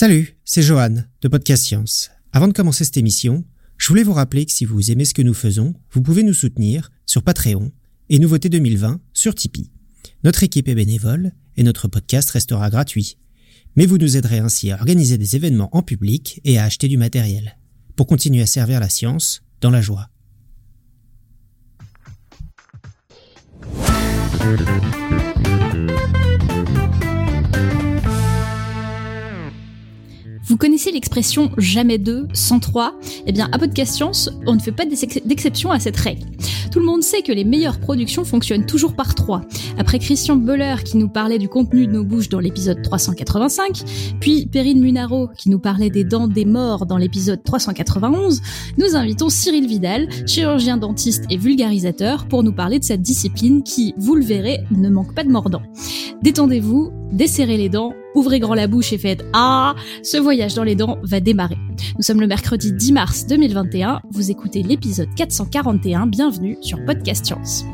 Salut, c'est Johan de Podcast Science. Avant de commencer cette émission, je voulais vous rappeler que si vous aimez ce que nous faisons, vous pouvez nous soutenir sur Patreon et Nouveauté 2020 sur Tipeee. Notre équipe est bénévole et notre podcast restera gratuit. Mais vous nous aiderez ainsi à organiser des événements en public et à acheter du matériel pour continuer à servir la science dans la joie. Connaissez l'expression jamais deux sans trois Eh bien, à Podcast Science, on ne fait pas d'exception à cette règle. Tout le monde sait que les meilleures productions fonctionnent toujours par trois. Après Christian Boller qui nous parlait du contenu de nos bouches dans l'épisode 385, puis Perrine Munaro qui nous parlait des dents des morts dans l'épisode 391, nous invitons Cyril Vidal, chirurgien dentiste et vulgarisateur, pour nous parler de cette discipline qui, vous le verrez, ne manque pas de mordant. Détendez-vous, desserrez les dents, ouvrez grand la bouche et faites Ah Ce voyage dans les dents va démarrer. Nous sommes le mercredi 10 mars 2021, vous écoutez l'épisode 441, bienvenue sur Podcast Science.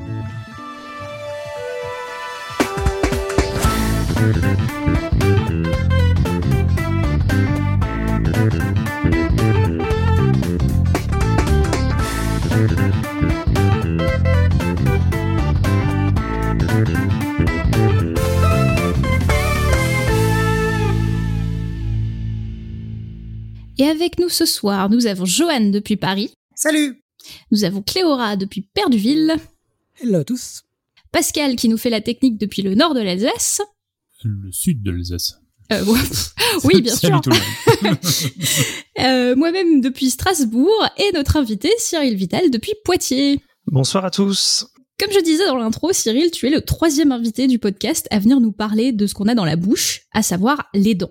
Et avec nous ce soir, nous avons Joanne depuis Paris. Salut Nous avons Cléora depuis Perduville. Hello à tous. Pascal qui nous fait la technique depuis le nord de l'Alsace. Le sud de l'Alsace. Euh, oui, bien sûr. euh, Moi-même depuis Strasbourg et notre invité Cyril Vital depuis Poitiers. Bonsoir à tous. Comme je disais dans l'intro, Cyril, tu es le troisième invité du podcast à venir nous parler de ce qu'on a dans la bouche, à savoir les dents.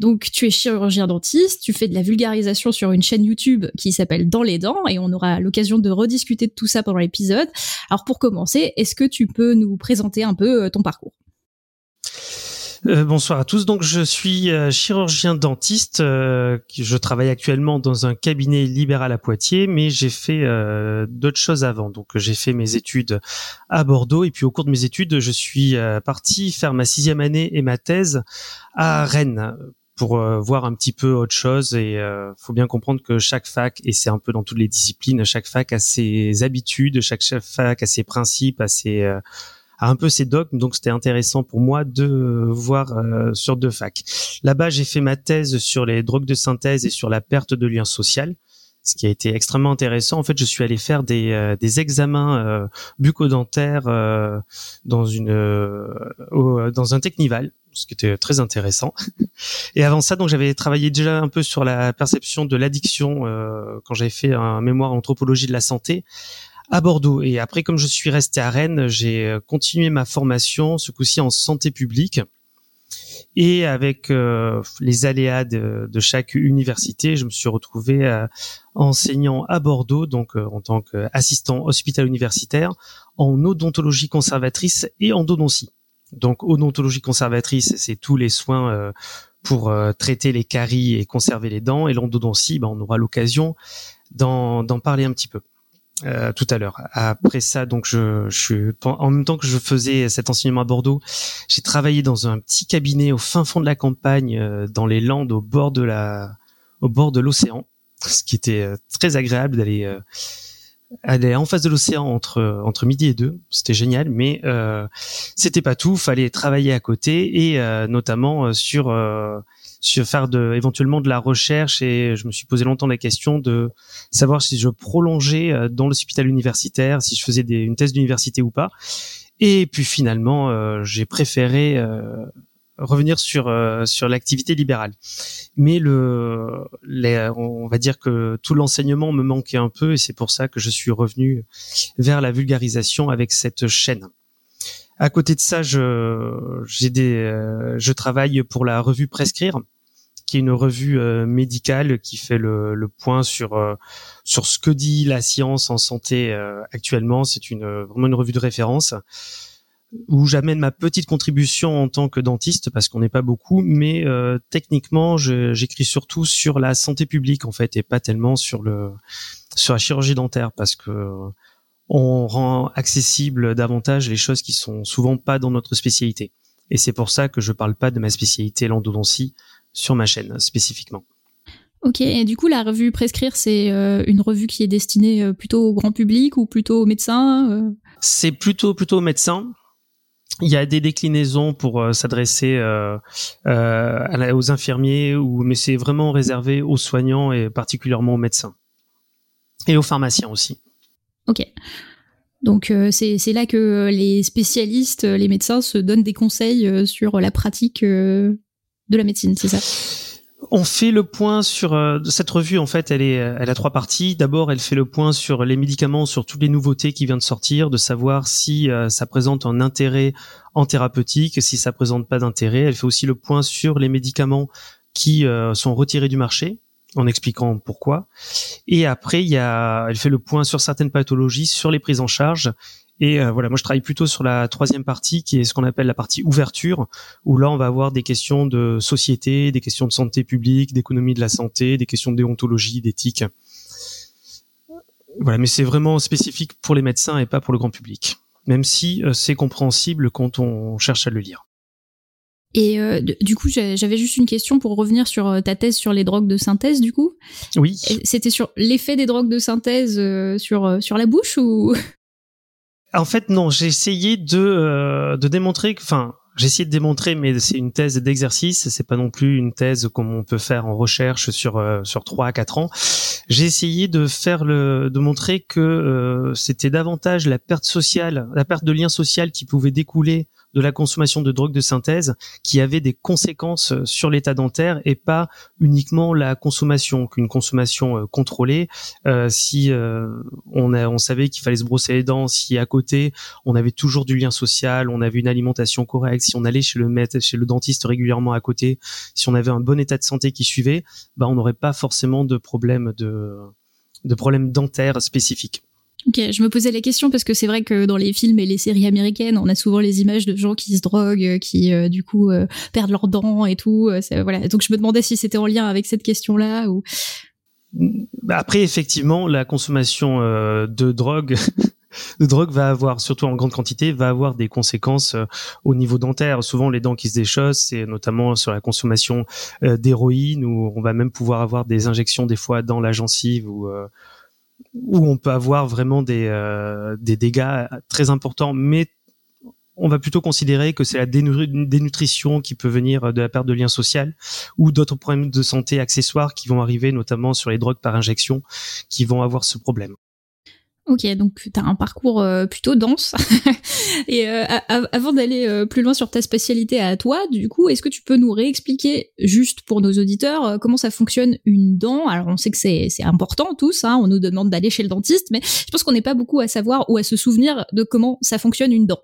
Donc tu es chirurgien dentiste, tu fais de la vulgarisation sur une chaîne YouTube qui s'appelle Dans les dents, et on aura l'occasion de rediscuter de tout ça pendant l'épisode. Alors pour commencer, est-ce que tu peux nous présenter un peu euh, ton parcours? Euh, bonsoir à tous. Donc, je suis euh, chirurgien dentiste. Euh, je travaille actuellement dans un cabinet libéral à Poitiers, mais j'ai fait d'autres choses avant. Donc, j'ai fait mes études à Bordeaux, et puis au cours de mes études, je suis parti faire ma sixième année et ma thèse à Rennes pour voir un petit peu autre chose. Et euh, faut bien comprendre que chaque fac, et c'est un peu dans toutes les disciplines, chaque fac a ses habitudes, chaque fac a ses principes, a ses un peu ses dogmes, donc c'était intéressant pour moi de voir euh, sur deux facs. Là-bas, j'ai fait ma thèse sur les drogues de synthèse et sur la perte de lien social ce qui a été extrêmement intéressant. En fait, je suis allé faire des, euh, des examens euh, bucco-dentaires euh, dans une dans un technival, ce qui était très intéressant. Et avant ça, donc j'avais travaillé déjà un peu sur la perception de l'addiction quand j'avais fait un mémoire anthropologie de la santé à Bordeaux. Et après, comme je suis resté à Rennes, j'ai euh, continué ma formation, ce coup-ci en santé publique. Et avec euh, les aléas de, chaque université, je me suis retrouvé euh, enseignant à Bordeaux, donc en tant qu'assistant hospital universitaire, en odontologie conservatrice et en endodontie. Donc odontologie conservatrice, c'est tous les soins pour traiter les caries et conserver les dents. Et l'endodontie, ben, on aura l'occasion d'en parler un petit peu. Euh, tout à l'heure. Après ça, donc je, je suis en même temps que je faisais cet enseignement à Bordeaux, j'ai travaillé dans un petit cabinet au fin fond de la campagne, euh, dans les Landes, au bord de la, au bord de l'océan, ce qui était euh, très agréable d'aller aller en face de l'océan entre entre midi et deux. C'était génial, mais c'était pas tout. Fallait travailler à côté et notamment sur sur faire de, éventuellement de la recherche et je me suis posé longtemps la question de savoir si je prolongeais euh, dans l'hôpital universitaire, si je faisais des, une thèse d'université ou pas. Et puis finalement, euh, j'ai préféré euh, revenir sur sur l'activité libérale. Mais le, on va dire que tout l'enseignement me manquait un peu et c'est pour ça que je suis revenu vers la vulgarisation avec cette chaîne. À côté de ça, je, j'ai des, euh, je travaille pour la revue Prescrire, qui est une revue euh, médicale qui fait le, le point sur euh, sur ce que dit la science en santé actuellement. C'est une vraiment une revue de référence où j'amène ma petite contribution en tant que dentiste parce qu'on n'est pas beaucoup, mais techniquement, j'écris surtout sur la santé publique en fait et pas tellement sur le sur la chirurgie dentaire parce que on rend accessible davantage les choses qui sont souvent pas dans notre spécialité. Et c'est pour ça que je parle pas de ma spécialité l'endodontie sur ma chaîne spécifiquement. Ok, et du coup, la revue Prescrire, c'est une revue qui est destinée plutôt au grand public ou plutôt aux médecins C'est plutôt plutôt aux médecins. Il y a des déclinaisons pour euh, s'adresser euh, euh, aux infirmiers, ou, mais c'est vraiment réservé aux soignants et particulièrement aux médecins. Et aux pharmaciens aussi. Ok. Donc c'est là que les spécialistes, les médecins se donnent des conseils sur la pratique de la médecine, c'est ça? On fait le point sur euh, cette revue. En fait, elle est, elle a trois parties. D'abord, elle fait le point sur les médicaments, sur toutes les nouveautés qui viennent de sortir, de savoir si euh, ça présente un intérêt en thérapeutique, si ça présente pas d'intérêt. Elle fait aussi le point sur les médicaments qui euh, sont retirés du marché, en expliquant pourquoi. Et après, il y a, elle fait le point sur certaines pathologies, sur les prises en charge et euh, voilà, moi je travaille plutôt sur la troisième partie qui est ce qu'on appelle la partie ouverture, où là on va avoir des questions de société, des questions de santé publique, d'économie de la santé, des questions de déontologie, d'éthique. Voilà, mais c'est vraiment spécifique pour les médecins et pas pour le grand public, même si euh, c'est compréhensible quand on cherche à le lire. Et euh, du coup, j'avais juste une question pour revenir sur ta thèse sur les drogues de synthèse, du coup. Oui. C'était sur l'effet des drogues de synthèse sur sur la bouche ou? En fait, non. J'ai essayé de euh, de démontrer, enfin, j'ai essayé de démontrer, mais c'est une thèse d'exercice. C'est pas non plus une thèse comme on peut faire en recherche sur euh, sur trois à quatre ans. J'ai essayé de faire le, de montrer que euh, c'était davantage la perte sociale, la perte de lien social qui pouvait découler de la consommation de drogue de synthèse qui avait des conséquences euh, sur l'état dentaire et pas uniquement la consommation, qu'une consommation euh, contrôlée. Euh, si on, on savait qu'il fallait se brosser les dents, si à côté on avait toujours du lien social, on avait une alimentation correcte, si on allait chez le maître, chez le dentiste régulièrement à côté, si on avait un bon état de santé qui suivait, bah on n'aurait pas forcément de problème de de problèmes dentaires spécifiques. Ok, je me posais la question parce que c'est vrai que dans les films et les séries américaines, on a souvent les images de gens qui se droguent, qui euh, du coup euh, perdent leurs dents et tout. Euh. Donc je me demandais si c'était en lien avec cette question-là ou. Bah, après, effectivement, la consommation de drogue, de drogue va avoir, surtout en grande quantité, va avoir des conséquences au niveau dentaire. Souvent, les dents qui se déchaussent, c'est notamment sur la consommation d'héroïne, où on va même pouvoir avoir des injections des fois dans la gencive ou où on peut avoir vraiment des, euh, des dégâts très importants, mais on va plutôt considérer que c'est la dénutrition qui peut venir de la perte de lien social ou d'autres problèmes de santé accessoires qui vont arriver, notamment sur les drogues par injection, qui vont avoir ce problème. Ok, donc tu as un parcours euh, plutôt dense. et euh, avant d'aller euh, plus loin sur ta spécialité à toi, du coup, est-ce que tu peux nous réexpliquer, juste pour nos auditeurs, comment ça fonctionne une dent? Alors, on sait que c'est important tous, hein, on nous demande d'aller chez le dentiste, mais je pense qu'on n'est pas beaucoup à savoir ou à se souvenir de comment ça fonctionne une dent.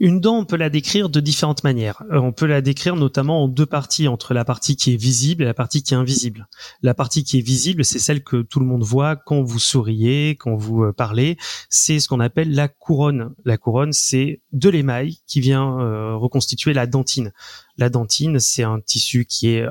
Une dent, on peut la décrire de différentes manières. Euh, on peut la décrire notamment en deux parties, entre la partie qui est visible et la partie qui est invisible. La partie qui est visible, c'est celle que tout le monde voit quand vous souriez, quand vous euh, parlez. C'est ce qu'on appelle la couronne. La couronne, c'est de l'émail qui vient euh, reconstituer la dentine. La dentine, c'est un tissu qui est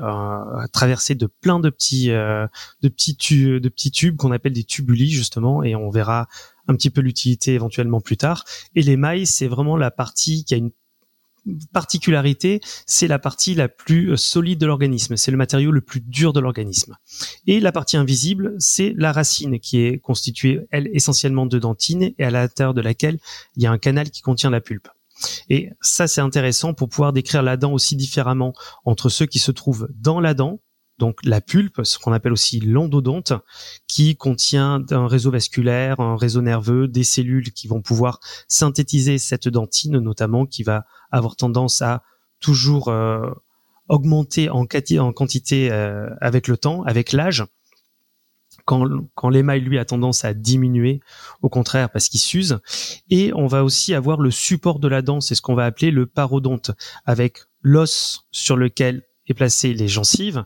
traversé de plein de petits, de petits, de petits tubes qu'on appelle des tubuli justement, et on verra un petit peu l'utilité éventuellement plus tard. Et l'émail, c'est vraiment la partie qui a une particularité, c'est la partie la plus euh, solide de l'organisme, c'est le matériau le plus dur de l'organisme. Et la partie invisible, c'est la racine qui est constituée, elle, essentiellement de dentine et à l'intérieur de laquelle il y a un canal qui contient la pulpe. Et ça, c'est intéressant pour pouvoir décrire la dent aussi différemment entre ceux qui se trouvent dans la dent, donc la pulpe, ce qu'on appelle aussi l'endodonte, qui contient un réseau vasculaire, un réseau nerveux, des cellules qui vont pouvoir synthétiser cette dentine, notamment qui va avoir tendance à toujours euh, augmenter en, quantité euh, avec le temps, avec l'âge. Quand, quand l'émail lui a tendance à diminuer, au contraire parce qu'il s'use. Et on va aussi avoir le support de la dent, c'est ce qu'on va appeler le parodonte, avec l'os sur lequel et placer les gencives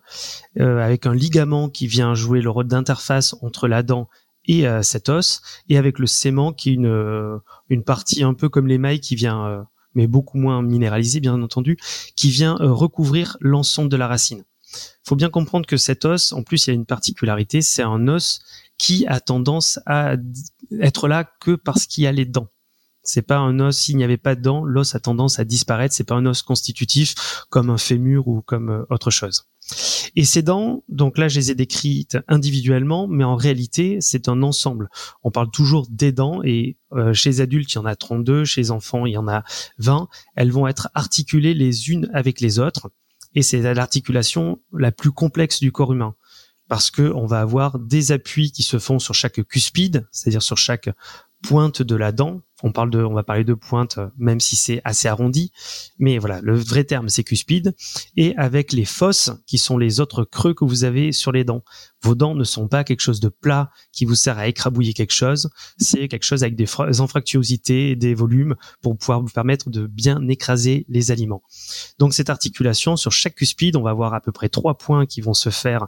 euh, avec un ligament qui vient jouer le rôle d'interface entre la dent et euh, cet os et avec le sément qui est une euh, une partie un peu comme l'émail qui vient mais beaucoup moins minéralisé bien entendu qui vient recouvrir l'ensemble de la racine. Faut bien comprendre que cet os en plus il y a une particularité, c'est un os qui a tendance à être là que parce qu'il y a les dents C'est pas un os. S'il n'y avait pas de dents, l'os a tendance à disparaître. C'est pas un os constitutif comme un fémur ou comme euh, autre chose. Et ces dents, donc là, je les ai décrites individuellement, mais en réalité, c'est un ensemble. On parle toujours des dents et euh, chez les adultes, il y en a 32, chez les enfants, il y en a 20. Elles vont être articulées les unes avec les autres et c'est l'articulation la plus complexe du corps humain. Parce que on va avoir des appuis qui se font sur chaque cuspide, c'est-à-dire sur chaque pointe de la dent. On parle de, on va parler de pointe, même si c'est assez arrondi. Mais voilà, le vrai terme, c'est cuspide. Et avec les fosses, qui sont les autres creux que vous avez sur les dents. Vos dents ne sont pas quelque chose de plat qui vous sert à écrabouiller quelque chose. C'est quelque chose avec des anfractuosités des volumes pour pouvoir vous permettre de bien écraser les aliments. Donc cette articulation sur chaque cuspide, on va avoir à peu près trois points qui vont se faire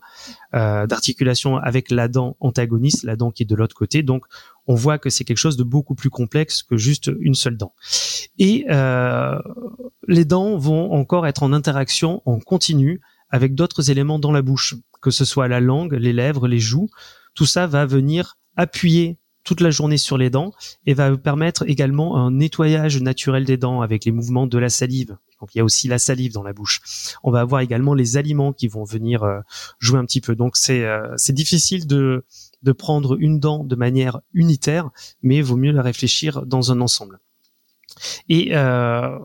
euh, d'articulation avec la dent antagoniste, la dent qui est de l'autre côté. Donc on voit que c'est quelque chose de beaucoup plus complexe que juste une seule dent. Et euh, les dents vont encore être en interaction en continu avec d'autres éléments dans la bouche, que ce soit la langue, les lèvres, les joues. Tout ça va venir appuyer toute la journée sur les dents et va permettre également un nettoyage naturel des dents avec les mouvements de la salive. Donc il y a aussi la salive dans la bouche. On va avoir également les aliments qui vont venir euh, jouer un petit peu. Donc c'est euh, c'est difficile de de prendre une dent de manière unitaire, mais vaut mieux la réfléchir dans un ensemble. Et euh,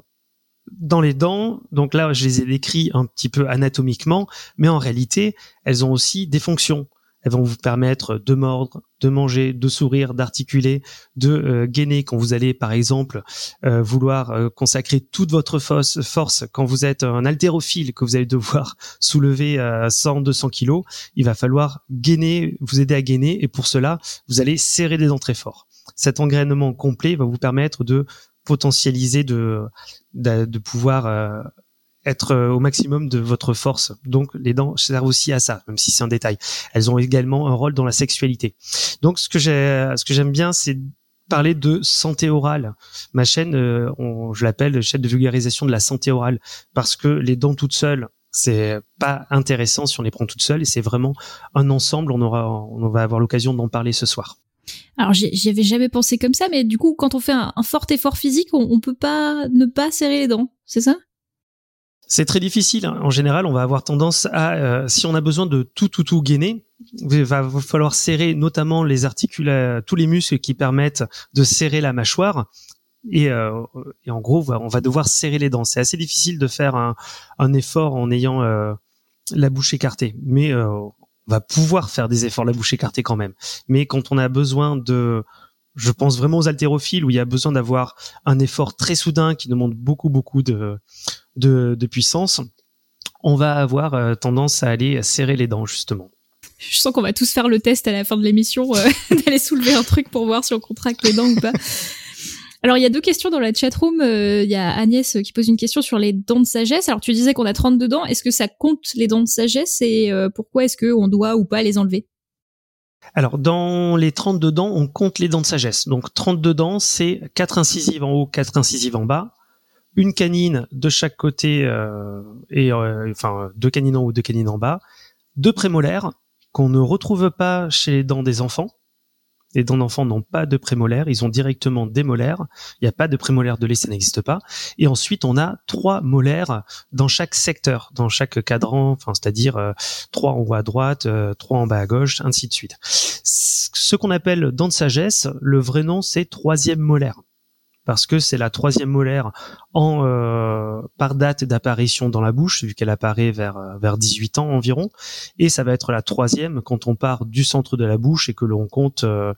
dans les dents, donc là, je les ai décrits un petit peu anatomiquement, mais en réalité, elles ont aussi des fonctions. Elles vont vous permettre de mordre, de manger, de sourire, d'articuler, de euh, gainer quand vous allez, par exemple, euh, vouloir euh, consacrer toute votre force, quand vous êtes un haltérophile, que vous allez devoir soulever 100, 200 kilos. Il va falloir gainer, vous aider à gainer, et pour cela, vous allez serrer les dents très fort. Cet engrainement complet va vous permettre de potentialiser, de pouvoir être euh, au maximum de votre force. Donc les dents servent aussi à ça, même si c'est un détail. Elles ont également un rôle dans la sexualité. Donc ce que j'ai, ce que j'aime bien, c'est parler de santé orale. Ma chaîne, euh, je l'appelle chaîne de vulgarisation de la santé orale parce que les dents toutes seules, c'est pas intéressant si on les prend toutes seules et c'est vraiment un ensemble. On aura, on va avoir l'occasion d'en parler ce soir. Alors j'y avais jamais pensé comme ça, mais du coup quand on fait un, fort effort physique, on, on peut pas ne pas serrer les dents, c'est ça? C'est très difficile. Hein. En général, on va avoir tendance à, euh, si on a besoin de tout, tout, tout gainer, il va falloir serrer notamment les articulations, tous les muscles qui permettent de serrer la mâchoire. Et, euh, en gros, on va devoir serrer les dents. C'est assez difficile de faire un, effort en ayant euh, la bouche écartée, mais on va pouvoir faire des efforts la bouche écartée quand même. Mais quand on a besoin de je pense vraiment aux haltérophiles où il y a besoin d'avoir un effort très soudain qui demande beaucoup beaucoup de de, puissance, on va avoir euh, tendance à aller serrer les dents justement. Je sens qu'on va tous faire le test à la fin de l'émission euh, d'aller soulever un truc pour voir si on contracte les dents ou pas. Alors, il y a deux questions dans la chatroom. Euh, il y a Agnès qui pose une question sur les dents de sagesse. Alors, tu disais qu'on a 32 dents. Est-ce que ça compte les dents de sagesse? Et pourquoi est-ce qu'on doit ou pas les enlever? Alors, dans les 32 dents, on compte les dents de sagesse. Donc, 32 dents, c'est 4 incisives en haut, 4 incisives en bas une canine de chaque côté euh, et euh, enfin deux canines en haut, deux canines en bas, deux prémolaires qu'on ne retrouve pas chez les dents des enfants. Les dents d'enfants n'ont pas de prémolaires, ils ont directement des molaires. Il n'y a pas de prémolaires de lait, ça n'existe pas. Et ensuite, on a trois molaires dans chaque secteur, dans chaque cadran, enfin, c'est-à-dire euh, trois en haut à droite, trois en bas à gauche, ainsi de suite. Ce qu'on appelle dents de sagesse, le vrai nom, c'est troisième molaire parce que c'est la troisième molaire en euh, par date d'apparition dans la bouche, vu qu'elle apparaît vers euh, vers 18 ans environ, et ça va être la troisième quand on part du centre de la bouche et que l'on compte euh,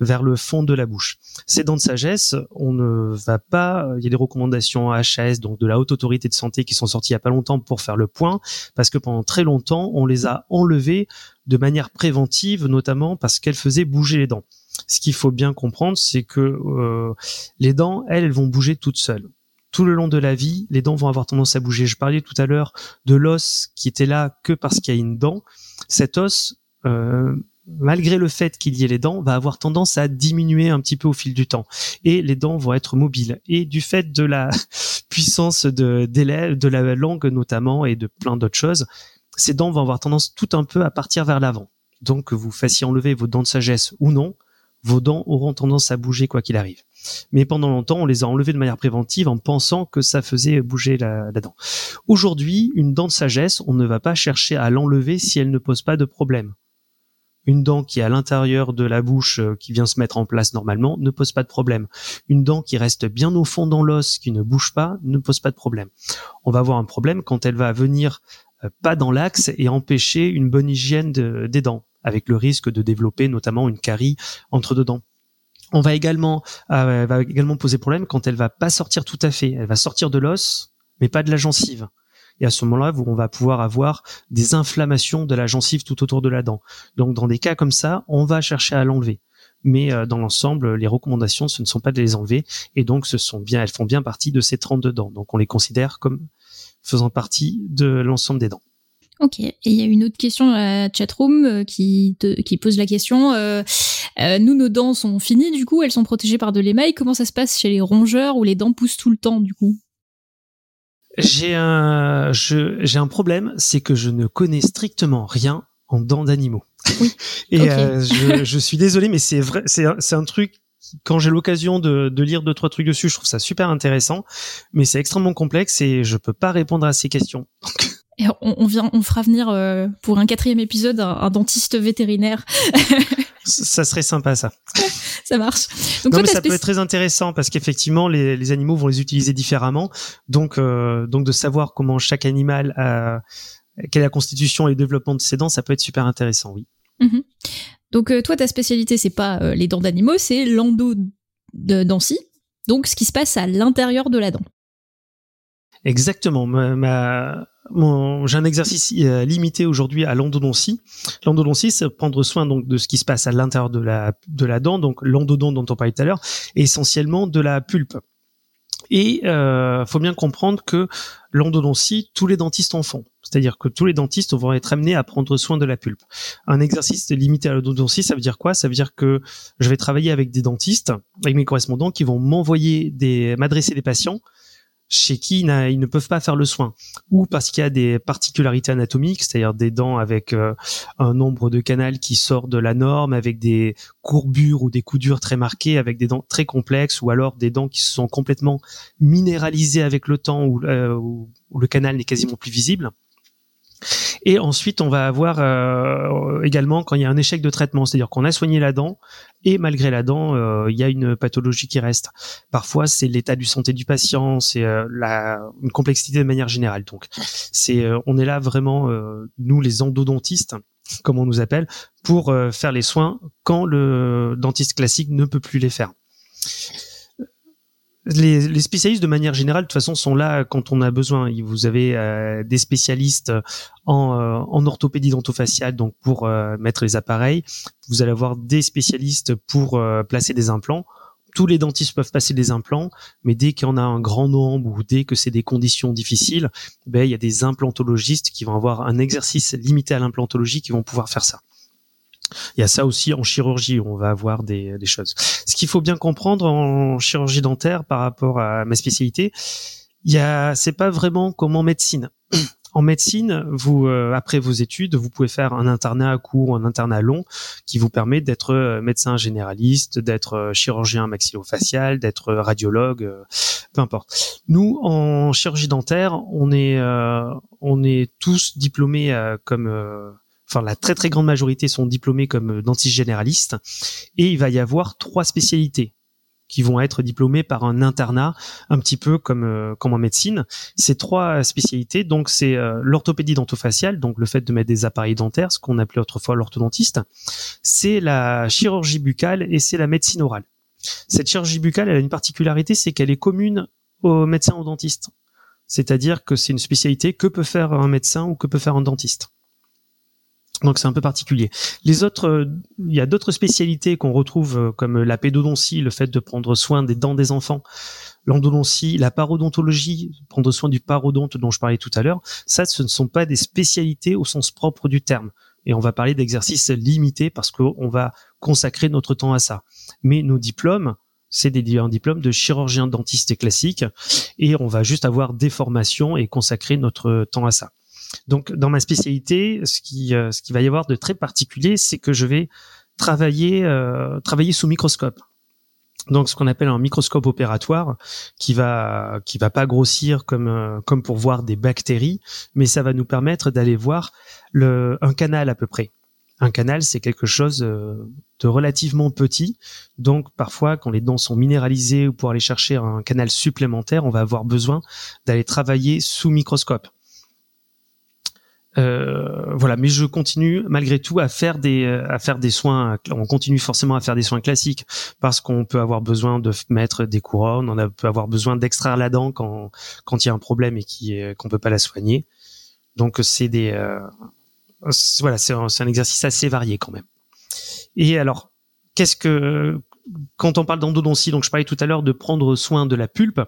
vers le fond de la bouche. Ces dents de sagesse, on ne va pas, il y a des recommandations HAS, donc de la haute autorité de santé, qui sont sorties il y a pas longtemps pour faire le point, parce que pendant très longtemps, on les a enlevées de manière préventive, notamment parce qu'elles faisaient bouger les dents ce qu'il faut bien comprendre, c'est que euh, les dents, elles, elles vont bouger toutes seules. Tout le long de la vie, les dents vont avoir tendance à bouger. Je parlais tout à l'heure de l'os qui était là que parce qu'il y a une dent. Cet os, euh, malgré le fait qu'il y ait les dents, va avoir tendance à diminuer un petit peu au fil du temps. Et les dents vont être mobiles. Et du fait de la puissance de, de la langue notamment, et de plein d'autres choses, ces dents vont avoir tendance tout un peu à partir vers l'avant. Donc que vous fassiez enlever vos dents de sagesse ou non, vos dents auront tendance à bouger quoi qu'il arrive. Mais pendant longtemps, on les a enlevées de manière préventive en pensant que ça faisait bouger la, dent. Aujourd'hui, une dent de sagesse, on ne va pas chercher à l'enlever si elle ne pose pas de problème une dent qui est à l'intérieur de la bouche euh, qui vient se mettre en place normalement ne pose pas de problème. Une dent qui reste bien au fond dans l'os, qui ne bouge pas, ne pose pas de problème. On va avoir un problème quand elle va venir euh, pas dans l'axe et empêcher une bonne hygiène des dents, avec le risque de développer notamment une carie entre deux dents. On va également, euh, va également poser problème quand elle va pas sortir tout à fait. Elle va sortir de l'os, mais pas de la gencive. Et à ce moment-là, on va pouvoir avoir des inflammations de la gencive tout autour de la dent. Donc, dans des cas comme ça, on va chercher à l'enlever. Mais euh, dans l'ensemble, les recommandations, ce ne sont pas de les enlever. Et donc, ce sont bien, elles font bien partie de ces 32 dents. Donc, on les considère comme faisant partie de l'ensemble des dents. Ok. Et il y a une autre question à la chatroom euh, qui, qui pose la question. Euh, nous, nos dents sont finies, du coup, elles sont protégées par de l'émail. Comment ça se passe chez les rongeurs où les dents poussent tout le temps, du coup? J'ai un, j'ai un problème, c'est que je ne connais strictement rien en dents d'animaux. Oui. Et euh, je, je, suis désolé, mais c'est vrai, c'est un, c'est un truc. Quand j'ai l'occasion de, de lire deux trois trucs dessus, je trouve ça super intéressant, mais c'est extrêmement complexe et je peux pas répondre à ces questions. Et on, on, vient, on fera venir euh, pour un quatrième épisode un dentiste vétérinaire. ça serait sympa ça. ça marche. Donc non, mais ça peut être très intéressant parce qu'effectivement les, les, animaux vont les utiliser différemment. Donc euh, donc de savoir comment chaque animal a quelle est la constitution et le développement de ses dents, ça peut être super intéressant, oui. Mm-hmm. Donc euh, toi ta spécialité c'est pas euh, les dents d'animaux, c'est l'endodontie. Donc ce qui se passe à l'intérieur de la dent. Exactement. Ma, ma, j'ai un exercice euh, limité aujourd'hui à l'endodontie. L'endodontie, c'est prendre soin donc de ce qui se passe à l'intérieur de la de la dent, donc l'endodonte dont on parlait tout à l'heure, et essentiellement de la pulpe. Et euh, faut bien comprendre que l'endodontie, tous les dentistes en font. C'est-à-dire que tous les dentistes vont être amenés à prendre soin de la pulpe. Un exercice limité à l'endodontie, ça veut dire quoi? Ça veut dire que je vais travailler avec des dentistes, avec mes correspondants, qui vont m'envoyer des, m'adresser des patients chez qui ils ne peuvent pas faire le soin, ou parce qu'il y a des particularités anatomiques, c'est-à-dire des dents avec euh, un nombre de canals qui sort de la norme, avec des courbures ou des coudures très marquées, avec des dents très complexes, ou alors des dents qui sont complètement minéralisées avec le temps, ou euh, le canal n'est quasiment plus visible. Et ensuite, on va avoir euh, également quand il y a un échec de traitement, c'est-à-dire qu'on a soigné la dent et malgré la dent, euh, il y a une pathologie qui reste. Parfois, c'est l'état du santé du patient, c'est euh, la une complexité de manière générale. Donc, c'est on est là vraiment nous les endodontistes comme on nous appelle, pour faire les soins quand le dentiste classique ne peut plus les faire les, spécialistes de manière générale de toute façon sont là quand on a besoin. Vous avez euh, des spécialistes en, euh, orthopédie dentofaciale donc pour euh, mettre les appareils. Vous allez avoir des spécialistes pour placer des implants. Tous les dentistes peuvent passer des implants, mais dès qu'il y en a un grand nombre ou dès que c'est des conditions difficiles, ben il y a des implantologistes qui vont avoir un exercice limité à l'implantologie qui vont pouvoir faire ça. Il y a ça aussi en chirurgie, on va avoir des, des choses. Ce qu'il faut bien comprendre en chirurgie dentaire par rapport à ma spécialité, il y a, c'est pas vraiment comme en médecine. En médecine, vous euh, après vos études, vous pouvez faire un internat court, un internat long, qui vous permet d'être euh, médecin généraliste, d'être euh, chirurgien maxillofacial, d'être radiologue, peu importe. Nous, en chirurgie dentaire, on est on est tous diplômés comme enfin la très très grande majorité sont diplômés comme euh, dentistes généralistes, et il va y avoir trois spécialités qui vont être diplômés par un internat, un petit peu comme euh, comme en médecine. Ces trois spécialités, donc c'est euh, l'orthopédie dentofaciale, donc le fait de mettre des appareils dentaires, ce qu'on appelait autrefois l'orthodontiste, c'est la chirurgie buccale et c'est la médecine orale. Cette chirurgie buccale, a une particularité, c'est qu'elle est commune aux médecins aux dentistes. C'est-à-dire que c'est une spécialité que peut faire un médecin ou que peut faire un dentiste. Donc c'est un peu particulier. Les autres, euh, il y a d'autres spécialités qu'on retrouve euh, comme la pédodontie, le fait de prendre soin des dents des enfants, l'endodontie, la parodontologie, prendre soin du parodonte dont je parlais tout à l'heure. Ça, ce ne sont pas des spécialités au sens propre du terme. Et on va parler d'exercices limités parce qu'on va consacrer notre temps à ça. Mais nos diplômes, c'est un diplôme de chirurgien dentiste classique et on va juste avoir des formations et consacrer notre temps à ça. Donc, dans ma spécialité, ce qui, euh, ce qui va y avoir de très particulier, c'est que je vais travailler travailler sous microscope. Donc ce qu'on appelle un microscope opératoire qui va qui va pas grossir comme euh, comme pour voir des bactéries mais ça va nous permettre d'aller voir le un canal à peu près. Un canal c'est quelque chose euh, de relativement petit. Donc parfois quand les dents sont minéralisées ou pour aller chercher un canal supplémentaire on va avoir besoin d'aller travailler sous microscope. euh, voilà, mais je continue malgré tout à faire des à faire des soins. On continue forcément à faire des soins classiques parce qu'on peut avoir besoin de mettre des couronnes, on peut avoir besoin d'extraire la dent quand quand il y a un problème et qui qu'on peut pas la soigner. Donc c'est des euh, voilà, c'est un, un exercice assez varié quand même. Et alors, qu'est-ce que quand on parle d'endodontie, donc je parlais tout à l'heure de prendre soin de la pulpe.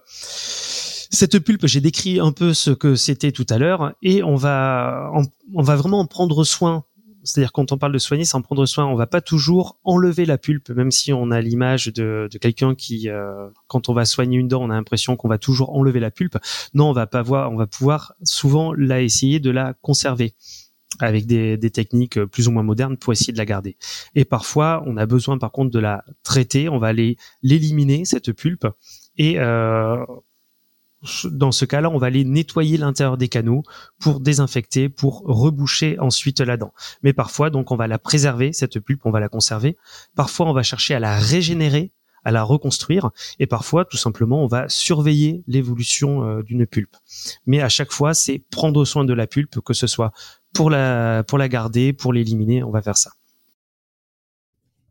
Cette pulpe, j'ai décrit un peu ce que c'était tout à l'heure, et on va, on, va vraiment en prendre soin. C'est-à-dire quand on parle de soigner, c'est en prendre soin. On va pas toujours enlever la pulpe, même si on a l'image de, quelqu'un qui, euh, quand on va soigner une dent, on a l'impression qu'on va toujours enlever la pulpe. Non, on va pas voir, on va pouvoir souvent la essayer de la conserver avec des, techniques plus ou moins modernes pour essayer de la garder. Et parfois, on a besoin par contre de la traiter. On va aller l'éliminer cette pulpe et euh, dans ce cas-là, on va aller nettoyer l'intérieur des canaux pour désinfecter, pour reboucher ensuite la dent. Mais parfois, donc, on va la préserver, cette pulpe, on va la conserver. Parfois, on va chercher à la régénérer, à la reconstruire. Et parfois, tout simplement, on va surveiller l'évolution euh, d'une pulpe. Mais à chaque fois, c'est prendre soin de la pulpe, que ce soit pour la, pour la garder, pour l'éliminer, on va faire ça.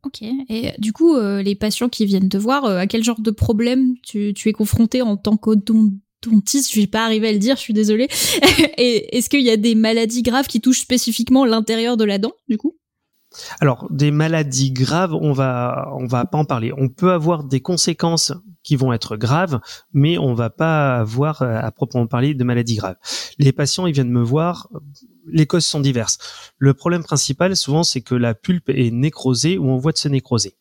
Ok. Et du coup, euh, les patients qui viennent te voir, euh, à quel genre de problème tu, es confronté en tant qu'odontiste Je vais pas arriver à le dire, je suis désolée. Est-ce qu'il y a des maladies graves qui touchent spécifiquement l'intérieur de la dent, du coup? Alors, des maladies graves, on va, on va pas en parler. On peut avoir des conséquences qui vont être graves, mais on va pas avoir euh, à proprement parler de maladies graves. Les patients, ils viennent me voir, les causes sont diverses. Le problème principal, souvent, c'est que la pulpe est nécrosée ou on voit de se nécroser.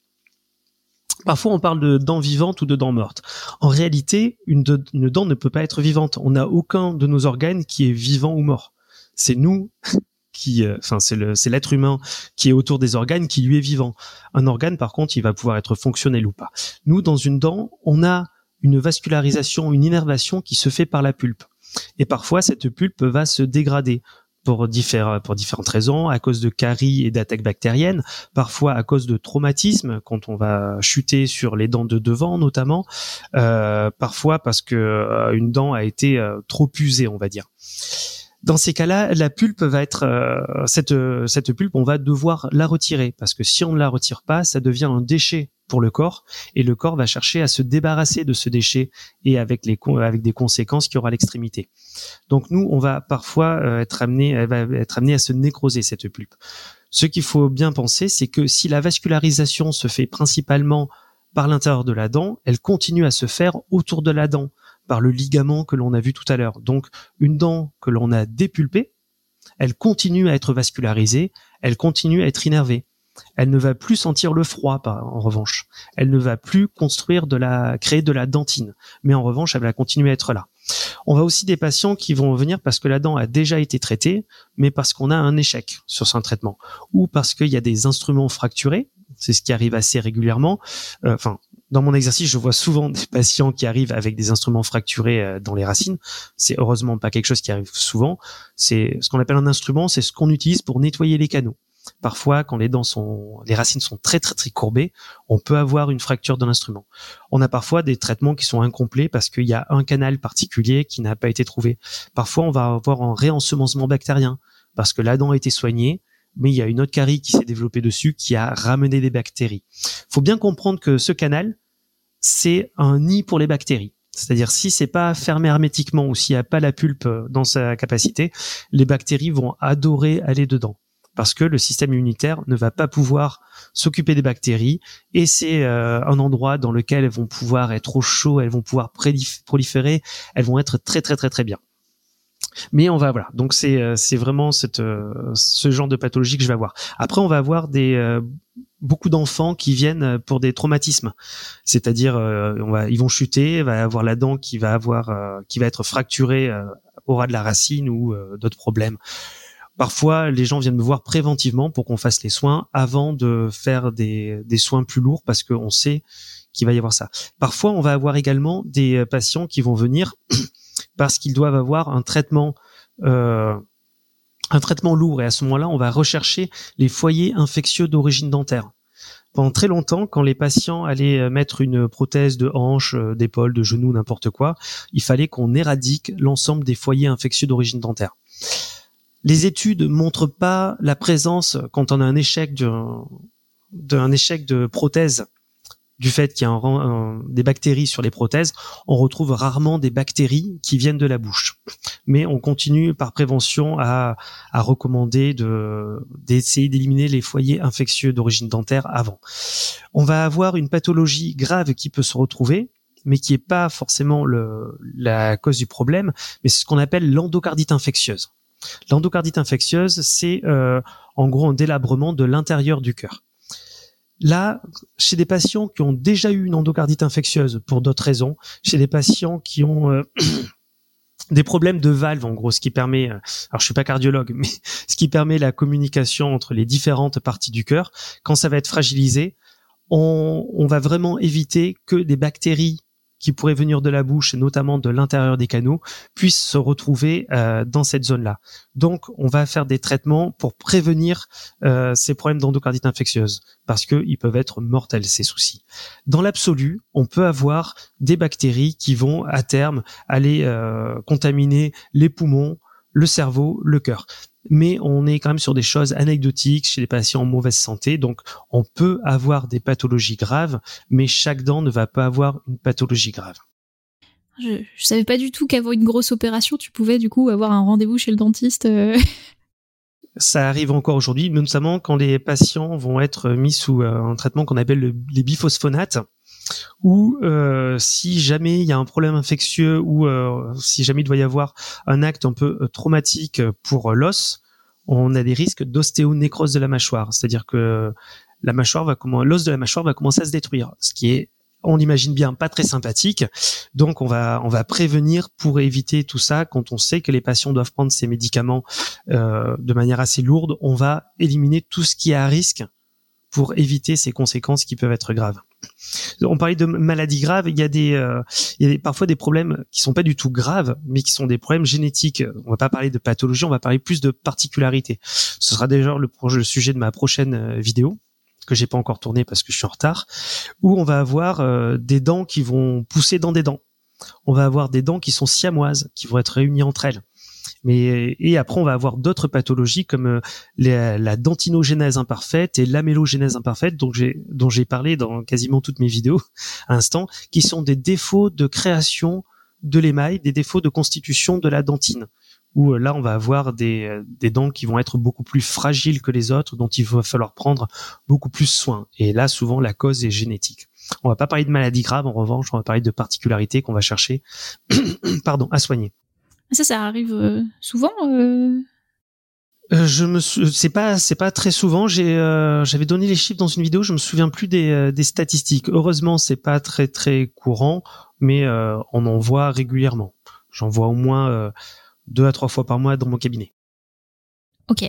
Parfois, on parle de dents vivantes ou de dents mortes. En réalité, une, dent ne peut pas être vivante. On n'a aucun de nos organes qui est vivant ou mort. C'est nous qui, euh, enfin, c'est l'être humain qui est autour des organes qui lui est vivant. Un organe, par contre, il va pouvoir être fonctionnel ou pas. Nous, dans une dent, on a une vascularisation, une innervation qui se fait par la pulpe. Et parfois, cette pulpe va se dégrader pour, différentes raisons, à cause de caries et d'attaques bactériennes, parfois à cause de traumatismes, quand on va chuter sur les dents de devant notamment, euh, parfois parce que euh, une dent a été euh, trop usée, on va dire. Dans ces cas-là, la pulpe va être euh, cette cette pulpe, on va devoir la retirer parce que si on ne la retire pas, ça devient un déchet pour le corps et le corps va chercher à se débarrasser de ce déchet et avec les avec des conséquences qui aura l'extrémité. Donc nous, on va parfois euh, être amené être amené à se nécroser cette pulpe. Ce qu'il faut bien penser, c'est que si la vascularisation se fait principalement par l'intérieur de la dent, elle continue à se faire autour de la dent par le ligament que l'on a vu tout à l'heure. Donc une dent que l'on a dépulpée, elle continue à être vascularisée, elle continue à être innervée. Elle ne va plus sentir le froid, en revanche. Elle ne va plus construire de la, créer de la dentine. Mais en revanche, elle va continuer à être là. On va aussi des patients qui vont venir parce que la dent a déjà été traitée, mais parce qu'on a un échec sur son traitement, ou parce qu'il y a des instruments fracturés. C'est ce qui arrive assez régulièrement. Euh, enfin, dans mon exercice, je vois souvent des patients qui arrivent avec des instruments fracturés euh, dans les racines. C'est heureusement pas quelque chose qui arrive souvent. C'est ce qu'on appelle un instrument, c'est ce qu'on utilise pour nettoyer les canaux. Parfois, quand les dents sont, les racines sont très très très courbées, on peut avoir une fracture de l'instrument. On a parfois des traitements qui sont incomplets parce qu'il y a un canal particulier qui n'a pas été trouvé. Parfois, on va avoir un réensemencement bactérien parce que la dent a été soignée, mais il y a une autre carie qui s'est développée dessus qui a ramené des bactéries. Faut bien comprendre que ce canal, c'est un nid pour les bactéries. C'est-à-dire si c'est pas fermé hermétiquement ou s'il n'y a pas la pulpe dans sa capacité, les bactéries vont adorer aller dedans parce que le système immunitaire ne va pas pouvoir s'occuper des bactéries et c'est euh, un endroit dans lequel elles vont pouvoir être au chaud, elles vont pouvoir proliférer, elles vont être très très très très bien. Mais on va voilà, donc c'est euh, c'est vraiment cette euh, ce genre de pathologie que je vais avoir. Après on va avoir des beaucoup d'enfants qui viennent pour des traumatismes, c'est-à-dire on va, ils vont chuter, va avoir la dent qui va avoir, qui va être fracturée au ras de la racine ou d'autres problèmes. Parfois, les gens viennent me voir préventivement pour qu'on fasse les soins avant de faire des, des soins plus lourds parce qu'on sait qu'il va y avoir ça. Parfois, on va avoir également des patients qui vont venir parce qu'ils doivent avoir un traitement euh, un traitement lourd et à ce moment-là, on va rechercher les foyers infectieux d'origine dentaire. Pendant très longtemps, quand les patients allaient euh, mettre une prothèse de hanche, euh, d'épaule, de genou, n'importe quoi, il fallait qu'on éradique l'ensemble des foyers infectieux d'origine dentaire. Les études montrent pas la présence quand on a un échec d'un échec de prothèse du fait qu'il y a des bactéries sur les prothèses, on retrouve rarement des bactéries qui viennent de la bouche. Mais on continue par prévention à, recommander d'essayer d'éliminer les foyers infectieux d'origine dentaire avant. On va avoir une pathologie grave qui peut se retrouver, mais qui n'est pas forcément la cause du problème, mais c'est ce qu'on appelle l'endocardite infectieuse. L'endocardite infectieuse, c'est euh, en gros un délabrement de l'intérieur du cœur. Là, chez des patients qui ont déjà eu une endocardite infectieuse pour d'autres raisons, chez des patients qui ont euh, des problèmes de valve, en gros, ce qui permet, euh, alors je suis pas cardiologue, mais ce qui permet la communication entre les différentes parties du cœur, quand ça va être fragilisé, on, on va vraiment éviter que des bactéries qui pourraient venir de la bouche notamment de l'intérieur des canaux puissent se retrouver euh, dans cette zone-là. Donc, on va faire des traitements pour prévenir euh, ces problèmes d'endocardite infectieuse parce qu'ils peuvent être mortels ces soucis. Dans l'absolu, on peut avoir des bactéries qui vont à terme aller euh, contaminer les poumons, le cerveau, le cœur mais on est quand même sur des choses anecdotiques chez les patients en mauvaise santé. Donc, on peut avoir des pathologies graves, mais chaque dent ne va pas avoir une pathologie grave. Je, je savais pas du tout qu'avant une grosse opération, tu pouvais du coup avoir un rendez-vous chez le dentiste. Euh. Ça arrive encore aujourd'hui, notamment quand les patients vont être mis sous euh, un traitement qu'on appelle les biphosphonates ou euh, si jamais il y a un problème infectieux ou euh, si jamais il doit y avoir un acte un peu euh, traumatique pour l'os, on a des risques d'ostéonécrose de la mâchoire, c'est-à-dire que la mâchoire va l'os de la mâchoire va commencer à se détruire, ce qui est on l'imagine bien pas très sympathique. Donc on va on va prévenir pour éviter tout ça quand on sait que les patients doivent prendre ces médicaments de manière assez lourde, on va éliminer tout ce qui est à risque pour éviter ces conséquences qui peuvent être graves. On parlait de maladies graves. Il y a des, euh, il y a parfois des problèmes qui sont pas du tout graves, mais qui sont des problèmes génétiques. On va pas parler de pathologie, on va parler plus de particularités. Ce sera déjà le, sujet de ma prochaine euh, vidéo que j'ai pas encore tourné parce que je suis en retard, où on va avoir euh, des dents qui vont pousser dans des dents. On va avoir des dents qui sont siamoises, qui vont être réunies entre elles. Mais et après on va avoir d'autres pathologies comme euh, la dentinogénèse imparfaite et l'amélogénèse imparfaite dont j'ai dont j'ai parlé dans quasiment toutes mes vidéos à l'instant, qui sont des défauts de création de l'émail, des défauts de constitution de la dentine. Où euh, là on va avoir des, euh, des dents qui vont être beaucoup plus fragiles que les autres, dont il va falloir prendre beaucoup plus soin. Et là souvent la cause est génétique. On va pas parler de maladies graves, en revanche, on va parler de particularités qu'on va chercher, pardon, à soigner. Ça, ça arrive euh, souvent euh. Euh, je me c'est pas c'est pas très souvent. J'ai j'avais donné les chiffres dans une vidéo je me souviens plus des, des statistiques. Heureusement c'est pas très très courant mais on en voit régulièrement. J'en vois au moins deux à trois fois par mois dans mon cabinet. Ok.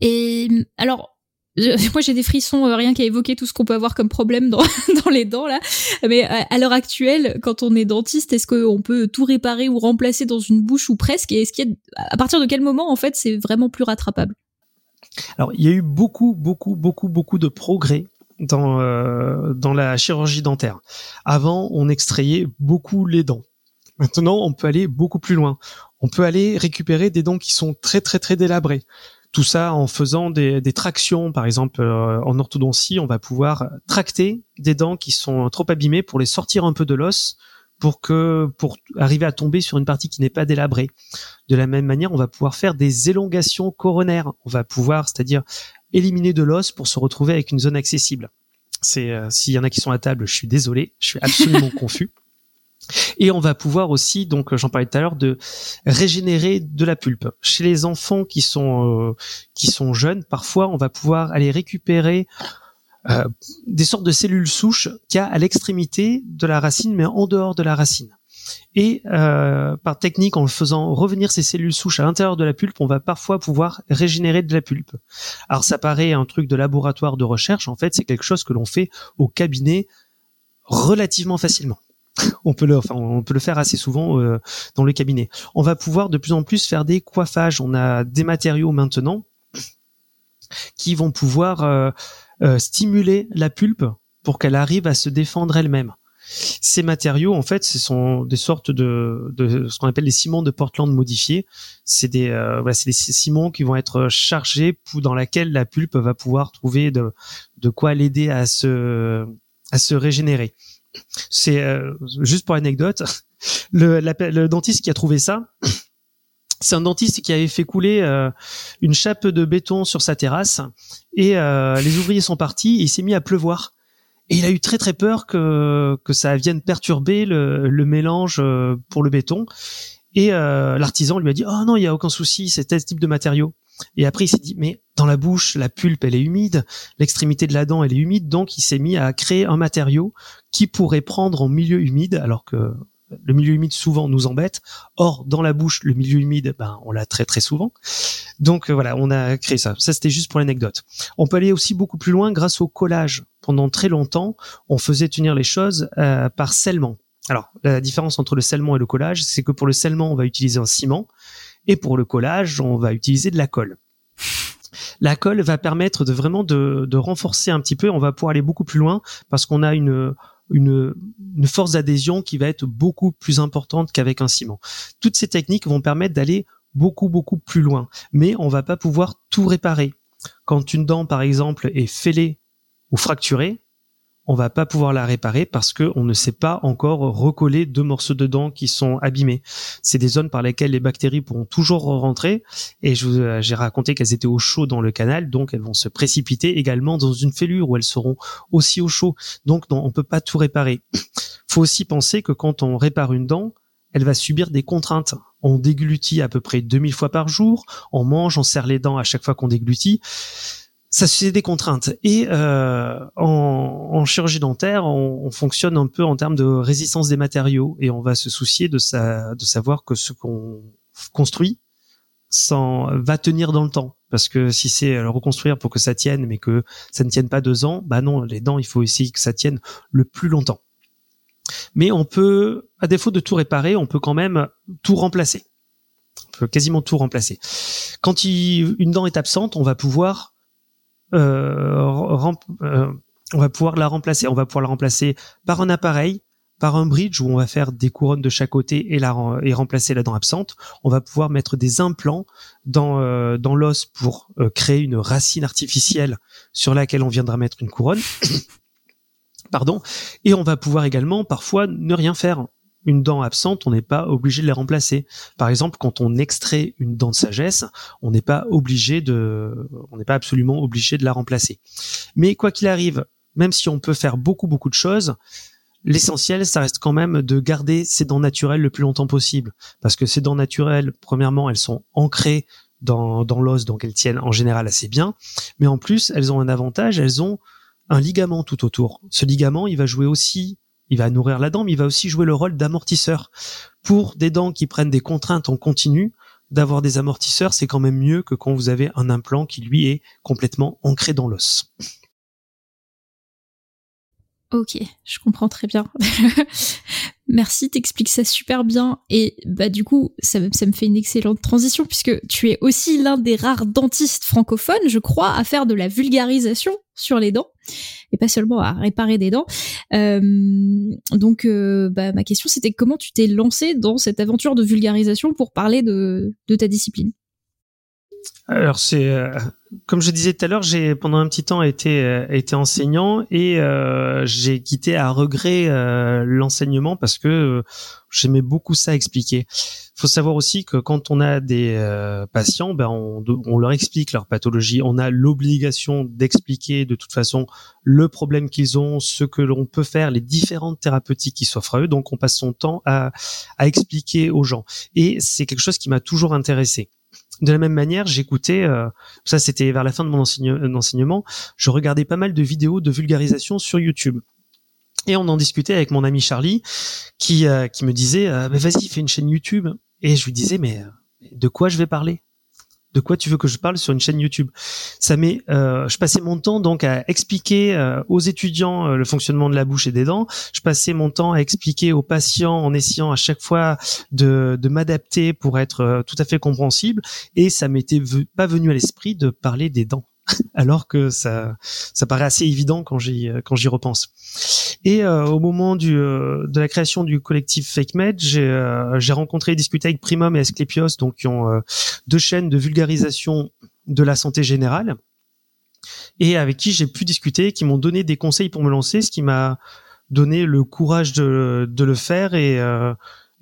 Et alors moi j'ai des frissons euh, rien qu'à évoquer tout ce qu'on peut avoir comme problème dans, les dents là. Mais à, l'heure actuelle, quand on est dentiste, est-ce qu'on peut tout réparer ou remplacer dans une bouche ou presque? Et est-ce qu'il y a, à partir de quel moment en fait c'est vraiment plus rattrapable? Alors il y a eu beaucoup beaucoup beaucoup beaucoup de progrès dans euh, dans la chirurgie dentaire. Avant, on extrayait beaucoup les dents. Maintenant, on peut aller beaucoup plus loin. On peut aller récupérer des dents qui sont très très très délabrées. Tout ça en faisant des, tractions, par exemple euh, en orthodontie, on va pouvoir tracter des dents qui sont trop abîmées pour les sortir un peu de l'os pour que pour arriver à tomber sur une partie qui n'est pas délabrée. De la même manière, on va pouvoir faire des élongations coronaires. On va pouvoir, c'est-à-dire éliminer de l'os pour se retrouver avec une zone accessible. C'est euh, s'il y en a qui sont à table, je suis désolé, je suis absolument confus. Et on va pouvoir aussi, donc j'en parlais tout à l'heure, de régénérer de la pulpe. Chez les enfants qui sont euh, qui sont jeunes, parfois on va pouvoir aller récupérer euh, des sortes de cellules souches qu'il y a à l'extrémité de la racine, mais en dehors de la racine. Et euh, par technique, en faisant revenir ces cellules souches à l'intérieur de la pulpe, on va parfois pouvoir régénérer de la pulpe. Alors ça paraît un truc de laboratoire de recherche, en fait c'est quelque chose que l'on fait au cabinet relativement facilement. On peut le, enfin, on peut le faire assez souvent euh, dans le cabinet. On va pouvoir de plus en plus faire des coiffages. On a des matériaux maintenant qui vont pouvoir euh, euh, stimuler la pulpe pour qu'elle arrive à se défendre elle-même. Ces matériaux, en fait, ce sont des sortes de, de ce qu'on appelle les ciments de Portland modifiés. C'est des, euh, voilà, c'est des ciments qui vont être chargés pour, dans laquelle la pulpe va pouvoir trouver de, de quoi l'aider à se, à se régénérer. C'est euh, juste pour l'anecdote, le, le dentiste qui a trouvé ça, c'est un dentiste qui avait fait couler euh, une chape de béton sur sa terrasse et euh, les ouvriers sont partis et il s'est mis à pleuvoir. Et il a eu très très peur que, que ça vienne perturber le, le mélange euh, pour le béton. Et l'artisan lui a dit oh non il y a aucun souci c'est tel type de matériau. Et après il s'est dit mais dans la bouche la pulpe elle est humide, l'extrémité de la dent elle est humide donc il s'est mis à créer un matériau qui pourrait prendre en milieu humide alors que le milieu humide souvent nous embête. Or, dans la bouche, le milieu humide, ben, on l'a très très souvent. Donc voilà, on a créé ça. Ça, c'était juste pour l'anecdote. On peut aller aussi beaucoup plus loin grâce au collage. Pendant très longtemps, on faisait tenir les choses euh, par scellement. Alors, la différence entre le scellement et le collage, c'est que pour le scellement, on va utiliser un ciment, et pour le collage, on va utiliser de la colle. La colle va permettre de vraiment de, renforcer un petit peu. On va pouvoir aller beaucoup plus loin parce qu'on a une une, force d'adhésion qui va être beaucoup plus importante qu'avec un ciment. Toutes ces techniques vont permettre d'aller beaucoup beaucoup plus loin, mais on va pas pouvoir tout réparer. Quand une dent par exemple est fêlée ou fracturée, on va pas pouvoir la réparer parce que on ne sait pas encore recoller deux morceaux de dents qui sont abîmés. C'est des zones par lesquelles les bactéries pourront toujours rentrer et euh, j'ai raconté qu'elles étaient au chaud dans le canal, donc elles vont se précipiter également dans une fêlure où elles seront aussi au chaud. Donc non, on peut pas tout réparer. Faut aussi penser que quand on répare une dent, elle va subir des contraintes. On déglutit à peu près 2000 fois par jour, on mange, on serre les dents à chaque fois qu'on déglutit ça c'est des contraintes. Et euh, en, en, chirurgie dentaire, on, on, fonctionne un peu en termes de résistance des matériaux et on va se soucier de, sa, de savoir que ce qu'on construit va tenir dans le temps. Parce que si c'est reconstruire pour que ça tienne, mais que ça ne tienne pas deux ans, bah non, les dents, il faut essayer que ça tienne le plus longtemps. Mais on peut, à défaut de tout réparer, on peut quand même tout remplacer. On peut quasiment tout remplacer. Quand il, une dent est absente, on va pouvoir on va pouvoir la remplacer. On va pouvoir la remplacer par un appareil, par un bridge où on va faire des couronnes de chaque côté et, la, remplacer la dent absente. On va pouvoir mettre des implants dans, euh, dans l'os pour créer une racine artificielle sur laquelle on viendra mettre une couronne. Pardon. Et on va pouvoir également parfois ne rien faire une dent absente, on n'est pas obligé de les remplacer. Par exemple, quand on extrait une dent de sagesse, on n'est pas obligé de, on n'est pas absolument obligé de la remplacer. Mais quoi qu'il arrive, même si on peut faire beaucoup beaucoup de choses, l'essentiel, ça reste quand même de garder ces dents naturelles le plus longtemps possible. Parce que ces dents naturelles, premièrement, elles sont ancrées dans, dans l'os, donc elles tiennent en général assez bien. Mais en plus, elles ont un avantage, elles ont un ligament tout autour. Ce ligament, il va jouer aussi il va nourrir la dent, mais il va aussi jouer le rôle d'amortisseur. Pour des dents qui prennent des contraintes en continu, d'avoir des amortisseurs, c'est quand même mieux que quand vous avez un implant qui lui est complètement ancré dans l'os. Ok, je comprends très bien. Merci, t'expliques ça super bien. Et bah du coup, ça, me fait une excellente transition puisque tu es aussi l'un des rares dentistes francophones, je crois, à faire de la vulgarisation sur les dents et pas seulement à réparer des dents. Euh, donc, euh, bah, ma question c'était comment tu t'es lancé dans cette aventure de vulgarisation pour parler de, de ta discipline? Alors c'est euh, comme je disais tout à l'heure, j'ai pendant un petit temps été euh, été enseignant et euh, j'ai quitté à regret l'enseignement parce que j'aimais beaucoup ça expliquer. Faut savoir aussi que quand on a des patients, ben on, on leur explique leur pathologie. On a l'obligation d'expliquer de toute façon le problème qu'ils ont, ce que l'on peut faire, les différentes thérapeutiques qui s'offrent à eux. Donc on passe son temps à à expliquer aux gens et c'est quelque chose qui m'a toujours intéressé de la même manière, j'écoutais, euh, ça c'était vers la fin de mon enseignement, je regardais pas mal de vidéos de vulgarisation sur YouTube. Et on en discutait avec mon ami Charlie, qui qui me disait, mais vas-y, fais une chaîne YouTube. Et je lui disais, mais de quoi je vais parler? De quoi tu veux que je parle sur une chaîne YouTube Ça met, euh, je passais mon temps donc à expliquer euh, aux étudiants euh, le fonctionnement de la bouche et des dents. Je passais mon temps à expliquer aux patients en essayant à chaque fois de, de m'adapter pour être tout à fait compréhensible. Et ça m'était pas venu à l'esprit de parler des dents. alors que ça, ça paraît assez évident quand j'y quand j'y repense. Et euh, au moment du, euh, de la création du collectif FakeMed, j'ai euh, rencontré et discuté avec Primum et Asclepios, donc qui ont deux chaînes de vulgarisation de la santé générale, et avec qui j'ai pu discuter, qui m'ont donné des conseils pour me lancer, ce qui m'a donné le courage de, de le faire et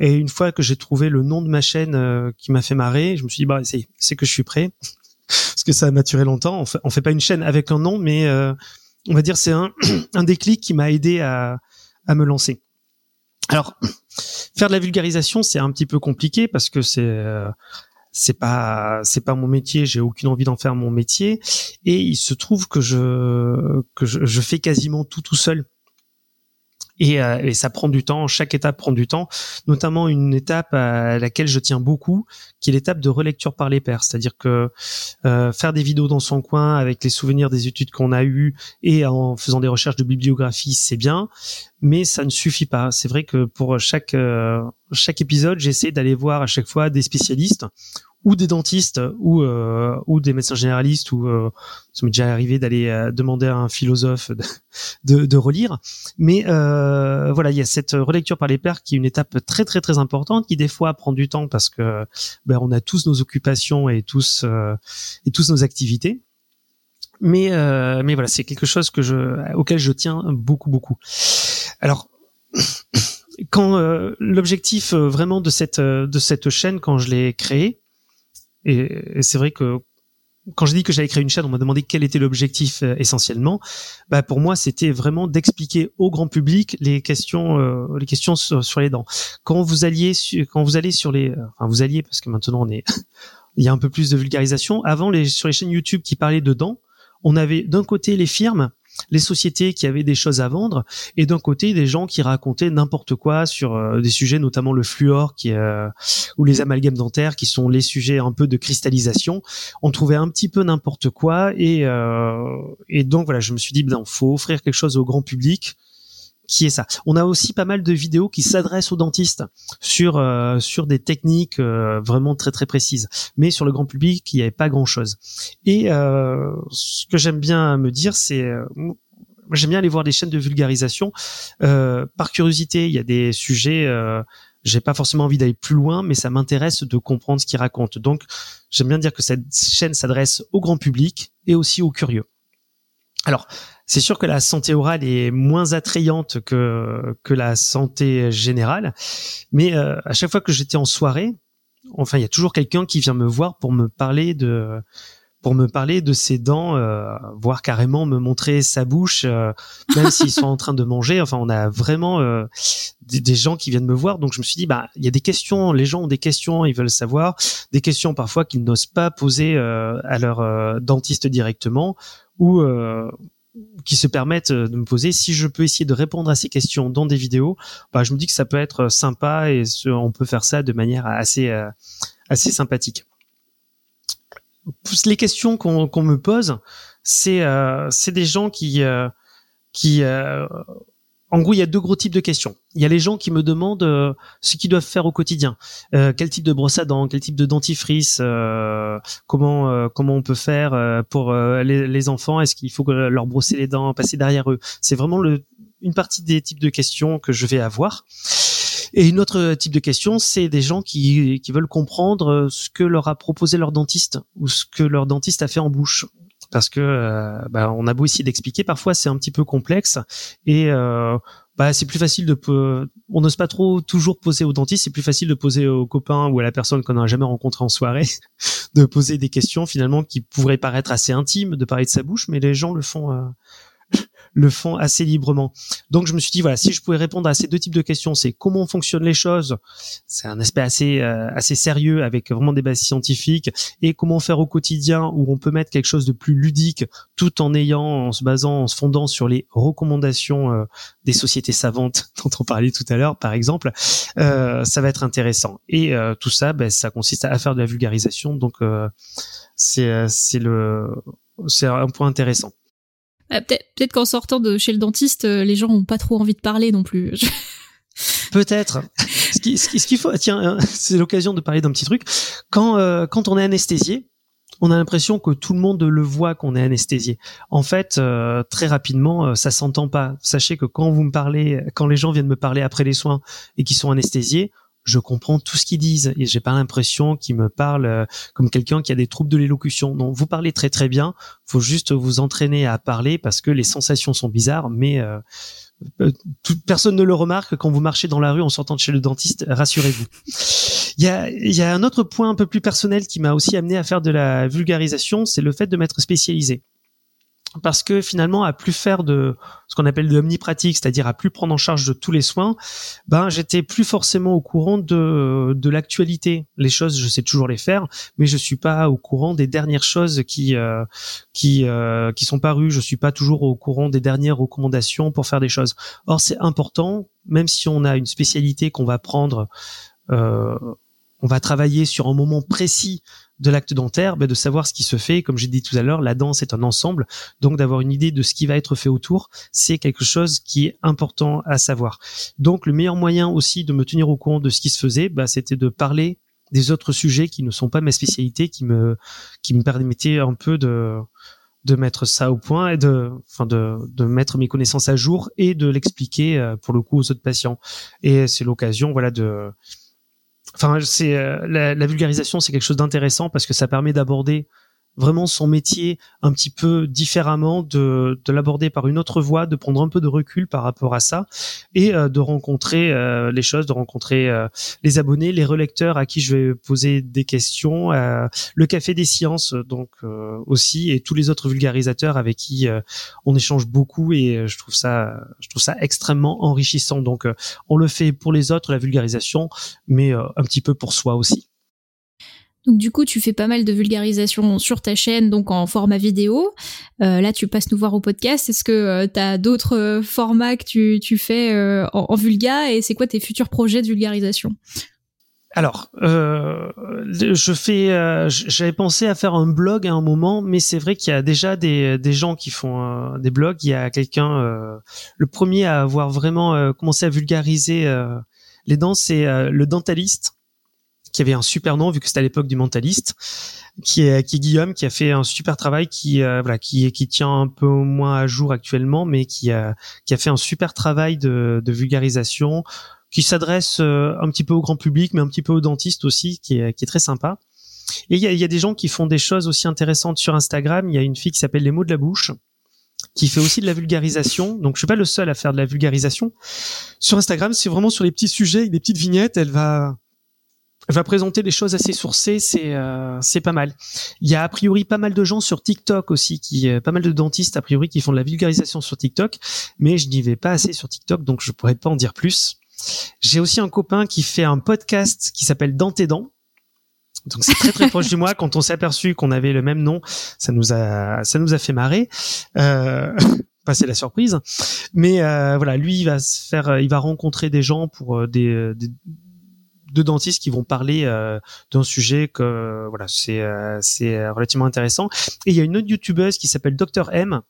et une fois que j'ai trouvé le nom de ma chaîne qui m'a fait marrer, je me suis dit bah c'est que je suis prêt parce que ça a maturé longtemps. On fait, on fait pas une chaîne avec un nom, mais euh, on va dire c'est un, un déclic qui m'a aidé à, me lancer. Alors, faire de la vulgarisation, c'est un petit peu compliqué parce que c'est euh, pas mon métier, j'ai aucune envie d'en faire mon métier et il se trouve que je que je, je fais quasiment tout tout seul. Euh, et, ça prend du temps. Chaque étape prend du temps, notamment une étape à laquelle je tiens beaucoup, qui est l'étape de relecture par les pairs. C'est-à-dire que euh, faire des vidéos dans son coin avec les souvenirs des études qu'on a eues et en faisant des recherches de bibliographie, c'est bien, mais ça ne suffit pas. C'est vrai que pour chaque euh, chaque épisode, j'essaie d'aller voir à chaque fois des spécialistes ou des dentistes ou euh, ou des médecins généralistes ou euh, ça m'est déjà arrivé d'aller euh, demander à un philosophe de, de, relire. Mais euh, voilà il y a cette relecture par les pairs qui est une étape très très très importante qui des fois prend du temps parce que ben, on a tous nos occupations et tous et tous nos activités. Mais mais voilà c'est quelque chose que je auquel je tiens beaucoup beaucoup. Alors quand l'objectif vraiment de cette de cette chaîne quand je l'ai créée et, c'est vrai que quand j'ai dit que j'allais créer une chaîne, on m'a demandé quel était l'objectif euh, essentiellement. Bah pour moi, c'était vraiment d'expliquer au grand public les questions, euh, les questions sur, les dents. Quand vous alliez, quand vous allez sur les, enfin vous alliez parce que maintenant on est, il y a un peu plus de vulgarisation. Avant, les, sur les chaînes YouTube qui parlaient de dents, on avait d'un côté les firmes les sociétés qui avaient des choses à vendre et d'un côté des gens qui racontaient n'importe quoi sur euh, des sujets notamment le fluor qui euh, ou les amalgames dentaires qui sont les sujets un peu de cristallisation. On trouvait un petit peu n'importe quoi et euh, et donc voilà je me suis dit ben faut offrir quelque chose au grand public qui est ça. On a aussi pas mal de vidéos qui s'adressent aux dentistes sur euh, sur des techniques euh, vraiment très très précises, mais sur le grand public, il n'y avait pas grand chose. Et euh, ce que j'aime bien me dire, c'est j'aime bien aller voir des chaînes de vulgarisation par curiosité. Il y a des sujets j'ai pas forcément envie d'aller plus loin, mais ça m'intéresse de comprendre ce qu'ils racontent. Donc, j'aime bien dire que cette chaîne s'adresse au grand public et aussi aux curieux. Alors, c'est sûr que la santé orale est moins attrayante que que la santé générale, mais euh, à chaque fois que j'étais en soirée, enfin, il y a toujours quelqu'un qui vient me voir pour me parler de pour me parler de ses dents, euh, voire carrément me montrer sa bouche, euh, même s'ils sont en train de manger. Enfin, on a vraiment des, des, gens qui viennent me voir. Donc, je me suis dit, bah, il y a des questions. Les gens ont des questions, ils veulent savoir. Des questions parfois qu'ils n'osent pas poser à leur dentiste directement, ou qui se permettent euh, de me poser. Si je peux essayer de répondre à ces questions dans des vidéos, bah, je me dis que ça peut être sympa et on peut faire ça de manière assez euh, assez sympathique. Les questions qu'on me pose, c'est euh, des gens qui qui en gros, il y a deux gros types de questions. Il y a les gens qui me demandent euh, ce qu'ils doivent faire au quotidien, euh, quel type de brosse à dents, quel type de dentifrice, euh, comment comment on peut faire pour les, les, enfants, est-ce qu'il faut leur brosser les dents, passer derrière eux? C'est vraiment le, une partie des types de questions que je vais avoir. Et une autre type de question, c'est des gens qui, qui veulent comprendre ce que leur a proposé leur dentiste ou ce que leur dentiste a fait en bouche parce que euh, bah, on a beau essayer d'expliquer, parfois c'est un petit peu complexe et euh, bah, c'est plus facile de on n'ose pas trop toujours poser au dentiste, c'est plus facile de poser au copain ou à la personne qu'on n'a jamais rencontré en soirée, de poser des questions finalement qui pourraient paraître assez intimes, de parler de sa bouche, mais les gens le font euh, le font assez librement. Donc je me suis dit voilà, si je pouvais répondre à ces deux types de questions, c'est comment fonctionnent les choses, c'est un aspect assez euh, assez sérieux avec vraiment des bases scientifiques, et comment faire au quotidien où on peut mettre quelque chose de plus ludique, tout en ayant, en se basant, en se fondant sur les recommandations euh, des sociétés savantes dont on parlait tout à l'heure, par exemple, euh, ça va être intéressant. Et tout ça, ben, ça consiste à faire de la vulgarisation, donc c'est c'est le c'est un point intéressant. Euh, peut-être qu'en sortant de chez le dentiste, euh, les gens ont pas trop envie de parler non plus. Peut-être. Ce tiens, euh, c'est l'occasion de parler d'un petit truc. Quand quand on est anesthésié, on a l'impression que tout le monde le voit qu'on est anesthésié. En fait, très rapidement, ça s'entend pas. Sachez que quand vous me parlez, quand les gens viennent me parler après les soins et qui sont anesthésiés, je comprends tout ce qu'ils disent et j'ai pas l'impression qu'ils me parlent euh, comme quelqu'un qui a des troubles de l'élocution. Non, vous parlez très très bien. Faut juste vous entraîner à parler parce que les sensations sont bizarres, mais euh, euh, toute personne ne le remarque quand vous marchez dans la rue en sortant de chez le dentiste. Rassurez-vous. Il y a, y a un autre point un peu plus personnel qui m'a aussi amené à faire de la vulgarisation, c'est le fait de m'être spécialisé parce que finalement à plus faire de ce qu'on appelle de l'omnipratique, c'est-à-dire à plus prendre en charge de tous les soins, ben j'étais plus forcément au courant de de l'actualité. Les choses, je sais toujours les faire, mais je suis pas au courant des dernières choses qui euh, qui euh, qui sont parues. Je suis pas toujours au courant des dernières recommandations pour faire des choses. Or c'est important, même si on a une spécialité qu'on va prendre. Euh, on va travailler sur un moment précis de l'acte dentaire, ben de savoir ce qui se fait. Comme j'ai dit tout à l'heure, la danse est un ensemble, donc d'avoir une idée de ce qui va être fait autour, c'est quelque chose qui est important à savoir. Donc le meilleur moyen aussi de me tenir au courant de ce qui se faisait, ben, c'était de parler des autres sujets qui ne sont pas ma spécialité, qui me qui me permettaient un peu de de mettre ça au point et de enfin de de mettre mes connaissances à jour et de l'expliquer euh, pour le coup aux autres patients. Et c'est l'occasion voilà de enfin c'est euh, la, la, vulgarisation c'est quelque chose d'intéressant parce que ça permet d'aborder vraiment son métier un petit peu différemment, de, de l'aborder par une autre voie, de prendre un peu de recul par rapport à ça et euh, de rencontrer euh, les choses, de rencontrer euh, les abonnés, les relecteurs à qui je vais poser des questions, le Café des Sciences donc aussi et tous les autres vulgarisateurs avec qui on échange beaucoup et je trouve ça je trouve ça extrêmement enrichissant. Donc on le fait pour les autres la vulgarisation, mais un petit peu pour soi aussi. Donc du coup, tu fais pas mal de vulgarisation sur ta chaîne, donc en format vidéo. Euh, là, tu passes nous voir au podcast. Est-ce que euh, tu as d'autres euh, formats que tu, tu fais euh, en, vulga et c'est quoi tes futurs projets de vulgarisation? Alors, je fais, j'avais pensé à faire un blog à un moment, mais c'est vrai qu'il y a déjà des, des gens qui font des blogs. Il y a quelqu'un, le premier à avoir vraiment commencé à vulgariser les dents, c'est le dentaliste qui avait un super nom vu que c'était à l'époque du mentaliste, qui est, qui est Guillaume, qui a fait un super travail, qui euh, voilà, qui qui tient un peu moins à jour actuellement, mais qui a qui a fait un super travail de, de vulgarisation, qui s'adresse euh, un petit peu au grand public, mais un petit peu aux dentistes aussi, qui est qui est très sympa. Et il y a, y a des gens qui font des choses aussi intéressantes sur Instagram. Il y a une fille qui s'appelle Les mots de la bouche, qui fait aussi de la vulgarisation. Donc je suis pas le seul à faire de la vulgarisation. Sur Instagram, c'est vraiment sur les petits sujets, des petites vignettes. Elle va va présenter des choses assez sourcées, c'est euh, c'est pas mal. Il y a a priori pas mal de gens sur TikTok aussi, qui euh, pas mal de dentistes a priori qui font de la vulgarisation sur TikTok, mais je n'y vais pas assez sur TikTok, donc je pourrais pas en dire plus. J'ai aussi un copain qui fait un podcast qui s'appelle Dans tes dents. Donc c'est très très proche de moi. Quand on s'est aperçu qu'on avait le même nom, ça nous a ça nous a fait marrer. Euh, passer la surprise. Mais euh, voilà, lui il va se faire, il va rencontrer des gens pour euh, des, des deux dentistes qui vont parler euh, d'un sujet que voilà c'est euh, c'est relativement intéressant. Et il y a une autre youtubeuse qui s'appelle Dr M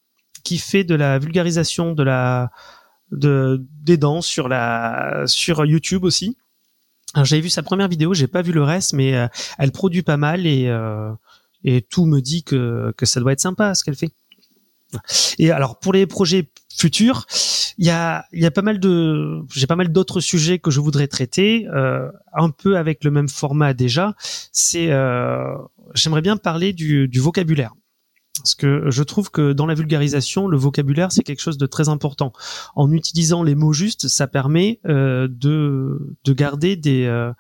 qui fait de la vulgarisation de la de des dents sur la sur YouTube aussi. J'avais vu sa première vidéo j'ai pas vu le reste mais euh, elle produit pas mal et et tout me dit que que ça doit être sympa ce qu'elle fait. Et alors pour les projets futurs, il y a, il y a pas mal de, j'ai pas mal d'autres sujets que je voudrais traiter, euh, un peu avec le même format déjà. C'est, euh, j'aimerais bien parler du, du vocabulaire. Parce que je trouve que dans la vulgarisation, le vocabulaire, c'est quelque chose de très important. En utilisant les mots justes, ça permet euh, de, de garder des, euh,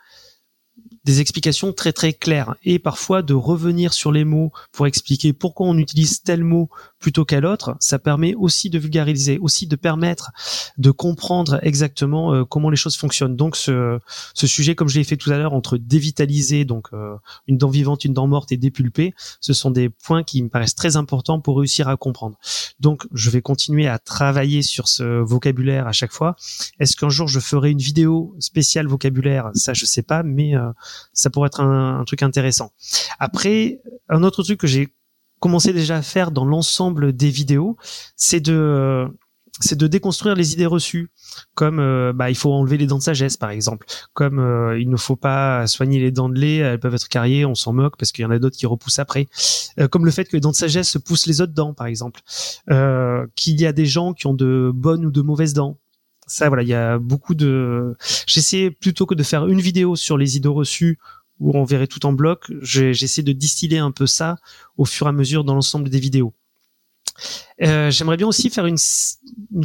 des explications très très claires et parfois de revenir sur les mots pour expliquer pourquoi on utilise tel mot plutôt qu'à l'autre, ça permet aussi de vulgariser, aussi de permettre de comprendre exactement euh, comment les choses fonctionnent. Donc ce, ce sujet, comme je l'ai fait tout à l'heure, entre dévitaliser, donc euh, une dent vivante, une dent morte et dépulper, ce sont des points qui me paraissent très importants pour réussir à comprendre. Donc je vais continuer à travailler sur ce vocabulaire à chaque fois. Est-ce qu'un jour je ferai une vidéo spéciale vocabulaire? Ça, je sais pas, mais euh, ça pourrait être un, un truc intéressant. Après, un autre truc que j'ai commencé déjà à faire dans l'ensemble des vidéos, c'est de c'est de déconstruire les idées reçues, comme euh, bah il faut enlever les dents de sagesse par exemple, comme euh, il ne faut pas soigner les dents de lait, elles peuvent être carriées, on s'en moque parce qu'il y en a d'autres qui repoussent après, euh, comme le fait que les dents de sagesse poussent les autres dents par exemple, qu'il y a des gens qui ont de bonnes ou de mauvaises dents. Ça voilà, il y a beaucoup de. J'essaie plutôt que de faire une vidéo sur les idées reçues où on verrait tout en bloc. J'essaie de distiller un peu ça au fur et à mesure dans l'ensemble des vidéos. Euh, J'aimerais bien aussi faire une,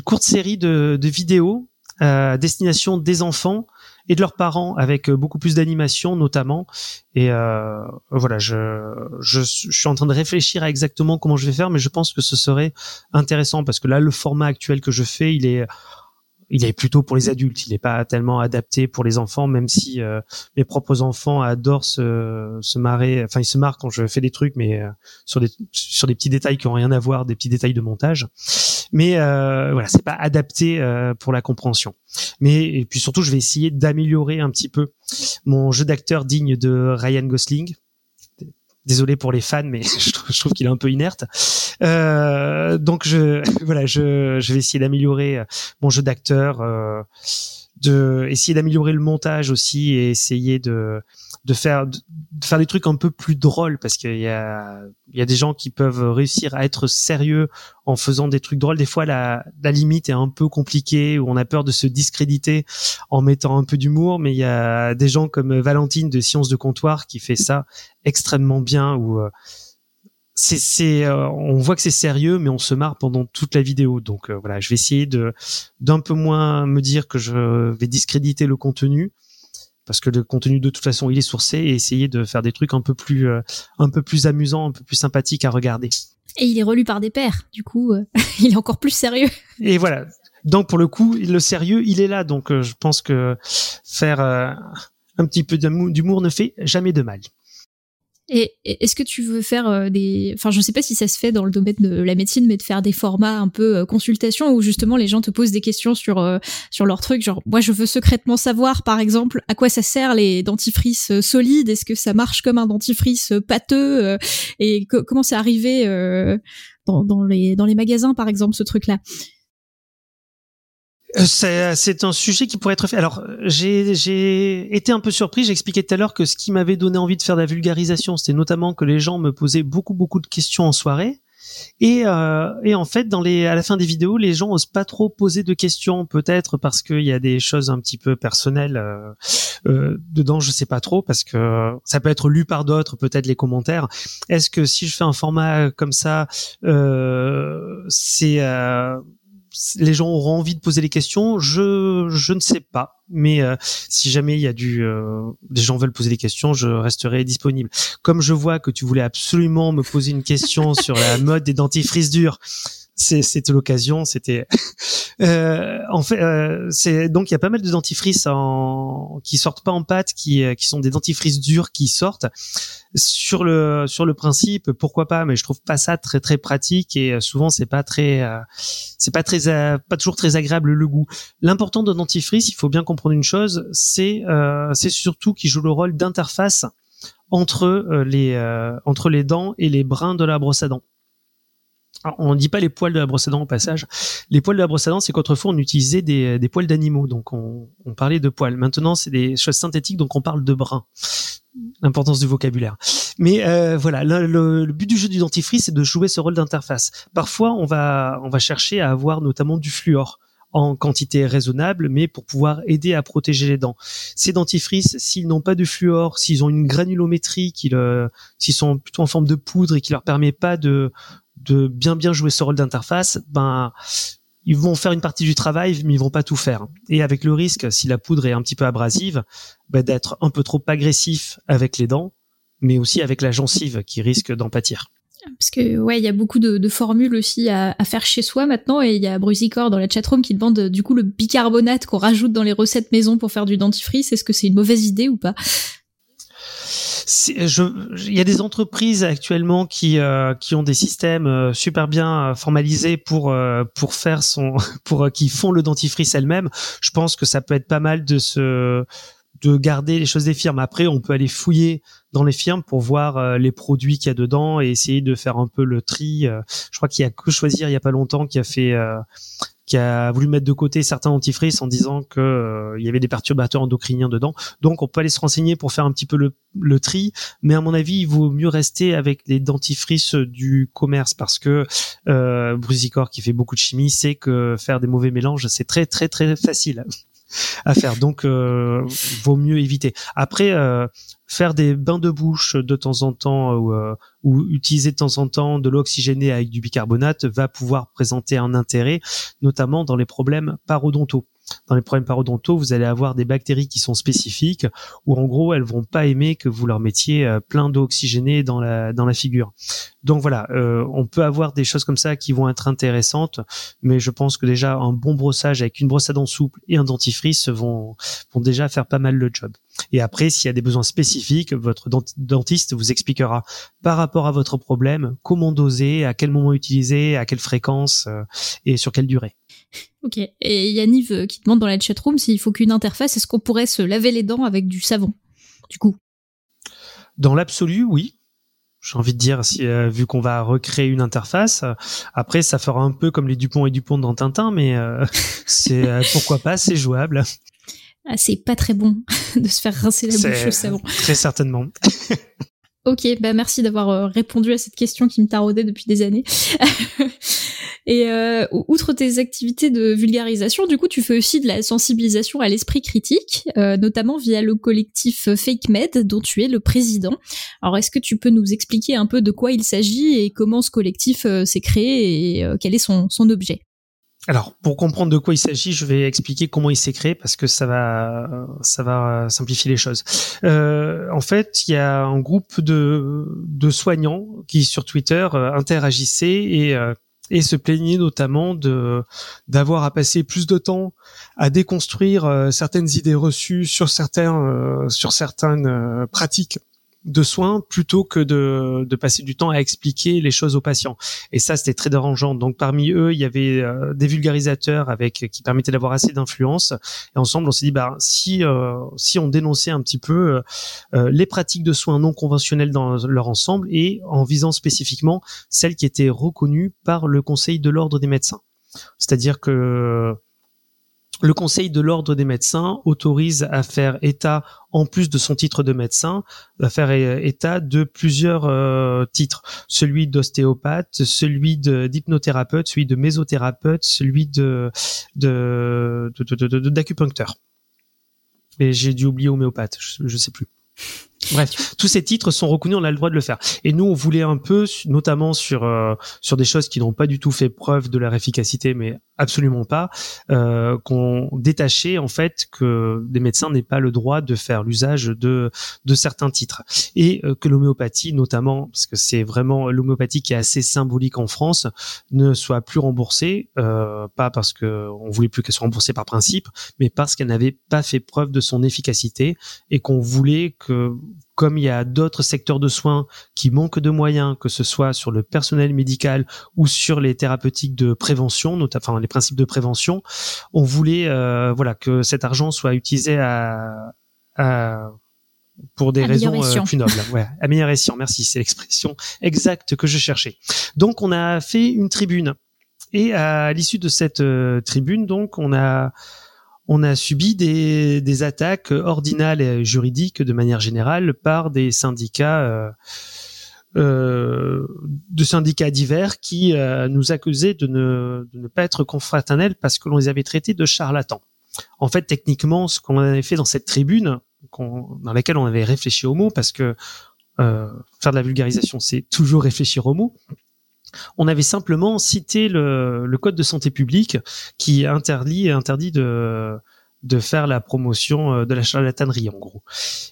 courte série de, vidéos à destination des enfants et de leurs parents avec beaucoup plus d'animation notamment et euh, voilà je suis en train de réfléchir à exactement comment je vais faire mais je pense que ce serait intéressant parce que là le format actuel que je fais il est il est plutôt pour les adultes. Il n'est pas tellement adapté pour les enfants, même si euh, mes propres enfants adorent se, se marrer. Enfin, ils se marrent quand je fais des trucs, mais euh, sur des sur des petits détails qui ont rien à voir, des petits détails de montage. Mais euh, voilà, c'est pas adapté euh, pour la compréhension. Mais et puis surtout, je vais essayer d'améliorer un petit peu mon jeu d'acteur digne de Ryan Gosling désolé pour les fans, mais je, trouve qu'il est un peu inerte. Euh, donc je voilà, je, je vais essayer d'améliorer euh, mon jeu d'acteur, euh, de essayer d'améliorer le montage aussi et essayer de de faire de, faire des trucs un peu plus drôles parce qu'il y a il y a des gens qui peuvent réussir à être sérieux en faisant des trucs drôles. Des fois la la limite est un peu compliquée où on a peur de se discréditer en mettant un peu d'humour mais il y a des gens comme Valentine de Sciences de comptoir qui fait ça extrêmement bien où euh, c'est c'est euh, on voit que c'est sérieux mais on se marre pendant toute la vidéo. Donc euh, voilà je vais essayer de d'un peu moins me dire que je vais discréditer le contenu parce que le contenu de toute façon il est sourcé et essayer de faire des trucs un peu plus euh, un peu plus amusants, un peu plus sympathiques à regarder. Et il est relu par des pairs, du coup euh, il est encore plus sérieux. Et voilà. Donc pour le coup, le sérieux, il est là. Donc euh, je pense que faire un petit peu d'humour ne fait jamais de mal. Et est-ce que tu veux faire euh, des, enfin, je sais pas si ça se fait dans le domaine de la médecine, mais de faire des formats un peu euh, consultation où justement les gens te posent des questions sur euh, sur leur truc, genre moi je veux secrètement savoir, par exemple, à quoi ça sert les dentifrices solides, est-ce que ça marche comme un dentifrice pâteux et comment c'est arrivé dans, les dans les magasins, par exemple, ce truc-là? Euh, c'est un sujet qui pourrait être fait. Alors, j'ai été un peu surpris. J'expliquais tout à l'heure que ce qui m'avait donné envie de faire de la vulgarisation, c'était notamment que les gens me posaient beaucoup, beaucoup de questions en soirée. Et, euh, et en fait, dans les, à la fin des vidéos, les gens osent pas trop poser de questions, peut-être parce qu'il y a des choses un petit peu personnelles euh, euh, dedans. Je sais pas trop parce que ça peut être lu par d'autres, peut-être les commentaires. Est-ce que si je fais un format comme ça, euh, c'est euh, les gens auront envie de poser les questions, je je ne sais pas. Mais euh, si jamais il y a du euh, des gens veulent poser des questions, je resterai disponible. Comme je vois que tu voulais absolument me poser une question sur la mode des dentifrices durs, c'était l'occasion, c'était euh, en fait euh, c'est donc il y a pas mal de dentifrices en qui sortent pas en pâte qui euh, qui sont des dentifrices durs qui sortent sur le sur le principe pourquoi pas mais je trouve pas ça très très pratique et euh, souvent c'est pas très c'est pas très pas toujours très agréable le goût. L'important d'un dentifrice, il faut bien comprendre une chose, c'est c'est surtout qu'il joue le rôle d'interface entre les entre les dents et les brins de la brosse à dents on ne dit pas les poils de la brosse à dents au passage. Les poils de la brosse à dents, c'est qu'autrefois on utilisait des, des poils d'animaux, donc on, parlait de poils. Maintenant, c'est des choses synthétiques, donc on parle de brins. L'importance du vocabulaire. Mais euh, voilà, le, but du jeu du dentifrice, c'est de jouer ce rôle d'interface. Parfois, on va chercher à avoir notamment du fluor en quantité raisonnable, mais pour pouvoir aider à protéger les dents. Ces dentifrices, s'ils n'ont pas de fluor, s'ils ont une granulométrie, s'ils sont plutôt en forme de poudre et qui leur permet pas de de bien bien jouer ce rôle d'interface, ben ils vont faire une partie du travail, mais ils vont pas tout faire. Et avec le risque, si la poudre est un petit peu abrasive, bah, d'être un peu trop agressif avec les dents, mais aussi avec la gencive qui risque d'en pâtir. Parce que ouais, il y a beaucoup de, formules aussi à, faire chez soi maintenant, et il y a Brusicor dans la chatroom qui demande du coup le bicarbonate qu'on rajoute dans les recettes maison pour faire du dentifrice. Est-ce que c'est une mauvaise idée ou pas? Il y a des entreprises actuellement qui euh, qui ont des systèmes euh, super bien euh, formalisés pour pour faire son pour qui font le dentifrice elles-mêmes. Je pense que ça peut être pas mal de se de garder les choses des firmes. Après, on peut aller fouiller dans les firmes pour voir euh, les produits qu'il y a dedans et essayer de faire un peu le tri. Euh. je crois qu'il y a que choisir il y a pas longtemps qui a fait euh, qui a voulu mettre de côté certains dentifrices en disant que il y avait des perturbateurs endocriniens dedans. Donc on peut aller se renseigner pour faire un petit peu le, le tri, mais à mon avis, il vaut mieux rester avec les dentifrices du commerce parce que euh, Brusicor qui fait beaucoup de chimie sait que faire des mauvais mélanges, c'est très très très facile à faire. Donc, euh, vaut mieux éviter. Après, euh, faire des bains de bouche de temps en temps ou, euh, ou utiliser de temps en temps de l'eau avec du bicarbonate va pouvoir présenter un intérêt, notamment dans les problèmes parodontaux dans les problèmes parodontaux, vous allez avoir des bactéries qui sont spécifiques, où en gros, elles vont pas aimer que vous leur mettiez euh, plein d'eau oxygénée dans la dans la figure. Donc voilà, euh, on peut avoir des choses comme ça qui vont être intéressantes, mais je pense que déjà un bon brossage avec une brosse à dents souple et un dentifrice vont vont déjà faire pas mal le job. Et après, s'il y a des besoins spécifiques, votre dentiste vous expliquera par rapport à votre problème comment doser, à quel moment utiliser, à quelle fréquence euh, et sur quelle durée. Ok. Et Yanniv euh, qui demande dans la chatroom s'il faut qu'une interface, est-ce qu'on pourrait se laver les dents avec du savon, du coup? Dans l'absolu, oui. J'ai envie de dire, si, euh, vu qu'on va recréer une interface, après ça fera un peu comme les Dupont et Dupont dans Tintin, mais euh, c'est pourquoi pas, c'est jouable. Ah, c'est pas très bon de se faire rincer la bouche au savon. Très certainement. ok, bah merci d'avoir répondu à cette question qui me taraudait depuis des années. Et euh, outre tes activités de vulgarisation, du coup, tu fais aussi de la sensibilisation à l'esprit critique, euh, notamment via le collectif Fake Med, dont tu es le président. Alors, est-ce que tu peux nous expliquer un peu de quoi il s'agit et comment ce collectif euh, s'est créé et quel est son, son objet? Alors, pour comprendre de quoi il s'agit, je vais expliquer comment il s'est créé parce que ça va, ça va simplifier les choses. Euh, en fait, il y a un groupe de, de soignants qui sur Twitter interagissaient et et se plaignait notamment de d'avoir à passer plus de temps à déconstruire euh, certaines idées reçues sur certains euh, sur certaines euh, pratiques de soins plutôt que de, de passer du temps à expliquer les choses aux patients. Et ça, c'était très dérangeant. Donc, parmi eux, il y avait euh, des vulgarisateurs avec qui permettaient d'avoir assez d'influence. Et ensemble, on s'est dit, bah, si euh, si on dénonçait un petit peu euh, les pratiques de soins non conventionnels dans leur ensemble et en visant spécifiquement celles qui étaient reconnues par le Conseil de l'ordre des médecins. C'est-à-dire que le Conseil de l'ordre des médecins autorise à faire état, en plus de son titre de médecin, à faire état de plusieurs euh, titres. Celui d'ostéopathe, celui d'hypnothérapeute, celui de mésothérapeute, celui de d'acupuncteur. J'ai dû oublier homéopathe, je, je sais plus. Bref, tous ces titres sont reconnus, on a le droit de le faire. Et nous, on voulait un peu, notamment sur euh, sur des choses qui n'ont pas du tout fait preuve de leur efficacité, mais absolument pas, euh, qu'on détachait en fait que des médecins n'aient pas le droit de faire l'usage de de certains titres et euh, que l'homéopathie, notamment parce que c'est vraiment l'homéopathie qui est assez symbolique en France, ne soit plus remboursée, euh, pas parce que on voulait plus qu'elle soit remboursée par principe, mais parce qu'elle n'avait pas fait preuve de son efficacité et qu'on voulait que comme il y a d'autres secteurs de soins qui manquent de moyens, que ce soit sur le personnel médical ou sur les thérapeutiques de prévention, notamment les principes de prévention, on voulait euh, voilà que cet argent soit utilisé à, pour des raisons euh, plus nobles. Ouais, amélioration, merci, c'est l'expression exacte que je cherchais. Donc on a fait une tribune et à l'issue de cette euh, tribune, donc on a on a subi des, attaques ordinales et juridiques de manière générale par des syndicats euh, euh, de syndicats divers qui euh, nous accusaient de ne, pas être confraternels parce que l'on les avait traités de charlatans. En fait, techniquement, ce qu'on avait fait dans cette tribune, dans laquelle on avait réfléchi aux mots, parce que faire de la vulgarisation, c'est toujours réfléchir aux mots. On avait simplement cité le, code de santé publique qui interdit, interdit de, de faire la promotion euh, de la charlatanerie en gros.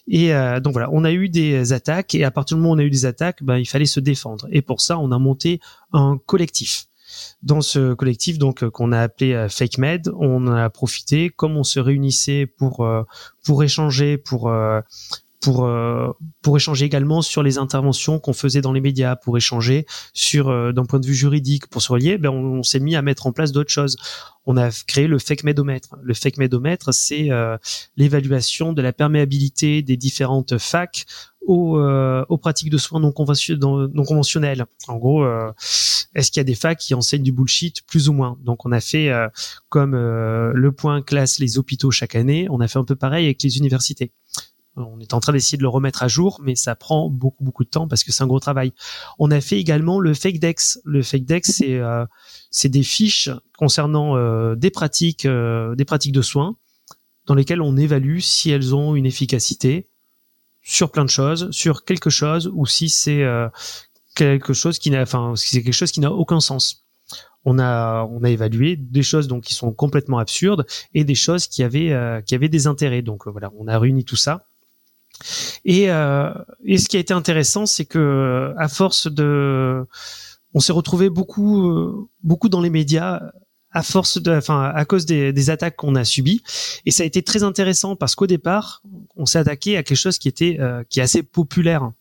Et euh, donc voilà, on a eu des attaques et à partir du moment où on a eu des attaques, ben, il fallait se défendre. Et pour ça, on a monté un collectif. Dans ce collectif donc euh, qu'on a appelé Fake Med, on a profité comme on se réunissait pour pour échanger, pour pour euh, pour échanger également sur les interventions qu'on faisait dans les médias, pour échanger sur euh, d'un point de vue juridique, pour se relier, ben on, s'est mis à mettre en place d'autres choses. On a créé le fake médomètre. Le fake médomètre, c'est euh, l'évaluation de la perméabilité des différentes facs aux, aux pratiques de soins non, non conventionnelles. En gros, est-ce qu'il y a des facs qui enseignent du bullshit plus ou moins? Donc on a fait comme le point classe les hôpitaux chaque année, on a fait un peu pareil avec les universités. On est en train d'essayer de le remettre à jour, mais ça prend beaucoup beaucoup de temps parce que c'est un gros travail. On a fait également le fake dex. Le fake dex, c'est euh, c'est des fiches concernant euh, des pratiques euh, des pratiques de soins dans lesquelles on évalue si elles ont une efficacité sur plein de choses, sur quelque chose ou si c'est quelque chose qui n'a enfin si c'est quelque chose qui n'a aucun sens. On a on a évalué des choses donc qui sont complètement absurdes et des choses qui avaient qui avaient des intérêts. Donc voilà, on a réuni tout ça et, euh, et ce qui a été intéressant, c'est que à force de, on s'est retrouvé beaucoup, euh, beaucoup dans les médias à force de, enfin, à cause des, attaques qu'on a subies. Et ça a été très intéressant parce qu'au départ, on s'est attaqué à quelque chose qui était, euh, qui est assez populaire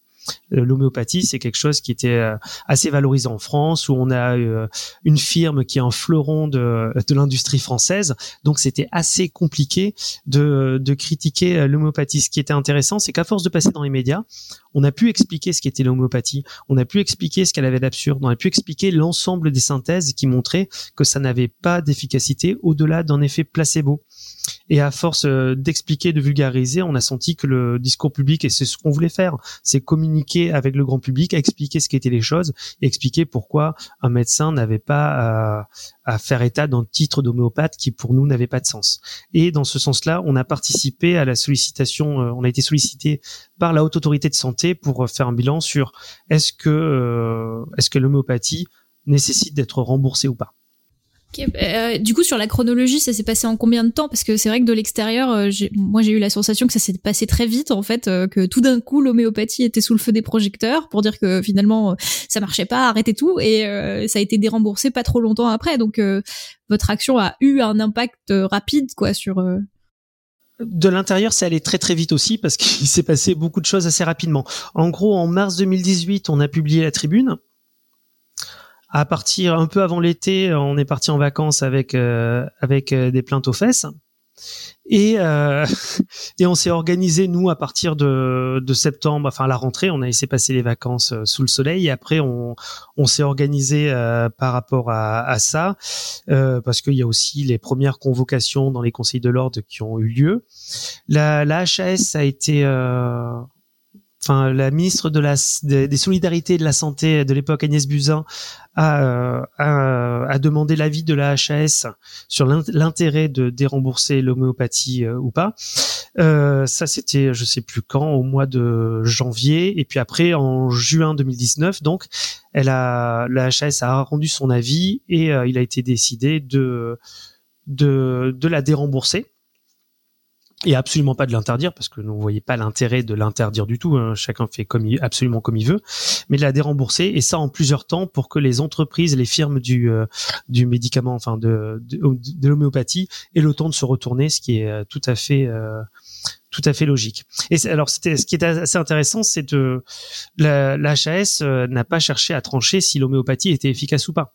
l'homéopathie, c'est quelque chose qui était euh, assez valorisé en France, où on a euh, une firme qui est un fleuron de, de l'industrie française. Donc c'était assez compliqué de, de critiquer l'homéopathie. Ce qui était intéressant, c'est qu'à force de passer dans les médias, on a pu expliquer ce qu'était l'homéopathie, on a pu expliquer ce qu'elle avait d'absurde, on a pu expliquer l'ensemble des synthèses qui montraient que ça n'avait pas d'efficacité au-delà d'un effet placebo. Et à force euh, d'expliquer, de vulgariser, on a senti que le discours public, et c'est ce qu'on voulait faire, c'est communiquer avec le grand public, expliquer ce qu'étaient les choses, expliquer pourquoi un médecin n'avait pas à, faire état d'un titre d'homéopathe qui pour nous n'avait pas de sens. Et dans ce sens-là, on a participé à la sollicitation, euh, on a été sollicité par la haute autorité de santé pour faire un bilan sur est-ce que euh, est-ce que l'homéopathie nécessite d'être remboursée ou pas. Euh, du coup, sur la chronologie, ça s'est passé en combien de temps? Parce que c'est vrai que de l'extérieur, euh, moi j'ai eu la sensation que ça s'est passé très vite, en fait, euh, que tout d'un coup l'homéopathie était sous le feu des projecteurs pour dire que finalement ça marchait pas, arrêtez tout, et ça a été déremboursé pas trop longtemps après. Donc votre action a eu un impact rapide, quoi, sur. De l'intérieur, ça allait très très vite aussi parce qu'il s'est passé beaucoup de choses assez rapidement. En gros, en mars 2018, on a publié la tribune à partir un peu avant l'été, on est parti en vacances avec euh, avec euh, des plaintes aux fesses. Et, euh, et on s'est organisé nous à partir de, de septembre, enfin la rentrée, on a laissé passer les vacances sous le soleil. Et après, on, on s'est organisé par rapport à, à ça, parce qu'il y a aussi les premières convocations dans les conseils de l'ordre qui ont eu lieu. La, la HAS a été enfin la ministre de la des, solidarités et de la santé de l'époque Agnès Buzyn a, euh, a, a demandé l'avis de la HAS sur l'intérêt de dérembourser l'homéopathie euh, ou pas. Euh, ça c'était je sais plus quand au mois de janvier et puis après en juin 2019 donc elle a la HAS a rendu son avis et il a été décidé de de, de la dérembourser et absolument pas de l'interdire parce que vous voyez pas l'intérêt de l'interdire du tout. Hein. Chacun fait comme il, absolument comme il veut, mais de la dérembourser et ça en plusieurs temps pour que les entreprises, les firmes du euh, du médicament, enfin de de, l'homéopathie, aient le temps de se retourner, ce qui est euh, tout à fait euh, tout à fait logique. Et alors ce qui est assez intéressant, c'est de la, la HAS n'a pas cherché à trancher si l'homéopathie était efficace ou pas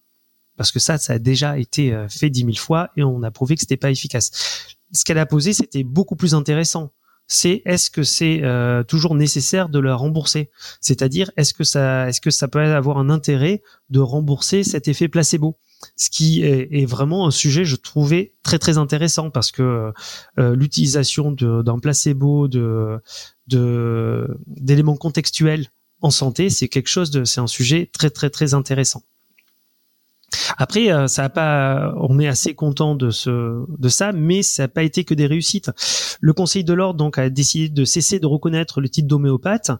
parce que ça, ça a déjà été fait dix mille fois et on a prouvé que c'était pas efficace ce qu'elle a posé, c'était beaucoup plus intéressant. C'est est-ce que c'est euh, toujours nécessaire de la rembourser? C'est-à-dire est-ce que ça est-ce que ça peut avoir un intérêt de rembourser cet effet placebo? Ce qui est, vraiment un sujet je trouvais très très intéressant parce que euh, l'utilisation d'un placebo d'éléments contextuels en santé c'est quelque chose de c'est un sujet très très très intéressant Après, euh, ça a pas, on est assez content de ce, de ça, mais ça n'a pas été que des réussites. Le Conseil de l'ordre donc a décidé de cesser de reconnaître le titre d'homéopathe,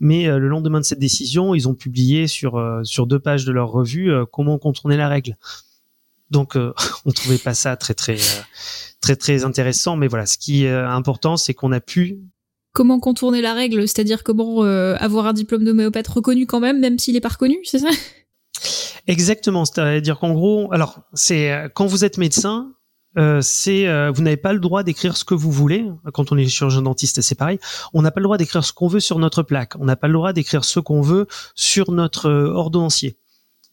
mais euh, le lendemain de cette décision, ils ont publié sur euh, sur deux pages de leur revue comment contourner la règle. Donc, on trouvait pas ça très très très très intéressant, mais voilà, ce qui est important, c'est qu'on a pu comment contourner la règle, c'est-à-dire comment avoir un diplôme d'homéopathe reconnu quand même, même s'il est pas reconnu, c'est ça? Exactement, c'est-à-dire qu'en gros, alors c'est euh, quand vous êtes médecin, euh, c'est euh, vous n'avez pas le droit d'écrire ce que vous voulez. Quand on est chirurgien dentiste, c'est pareil. On n'a pas le droit d'écrire ce qu'on veut sur notre plaque. On n'a pas le droit d'écrire ce qu'on veut sur notre ordonnancier.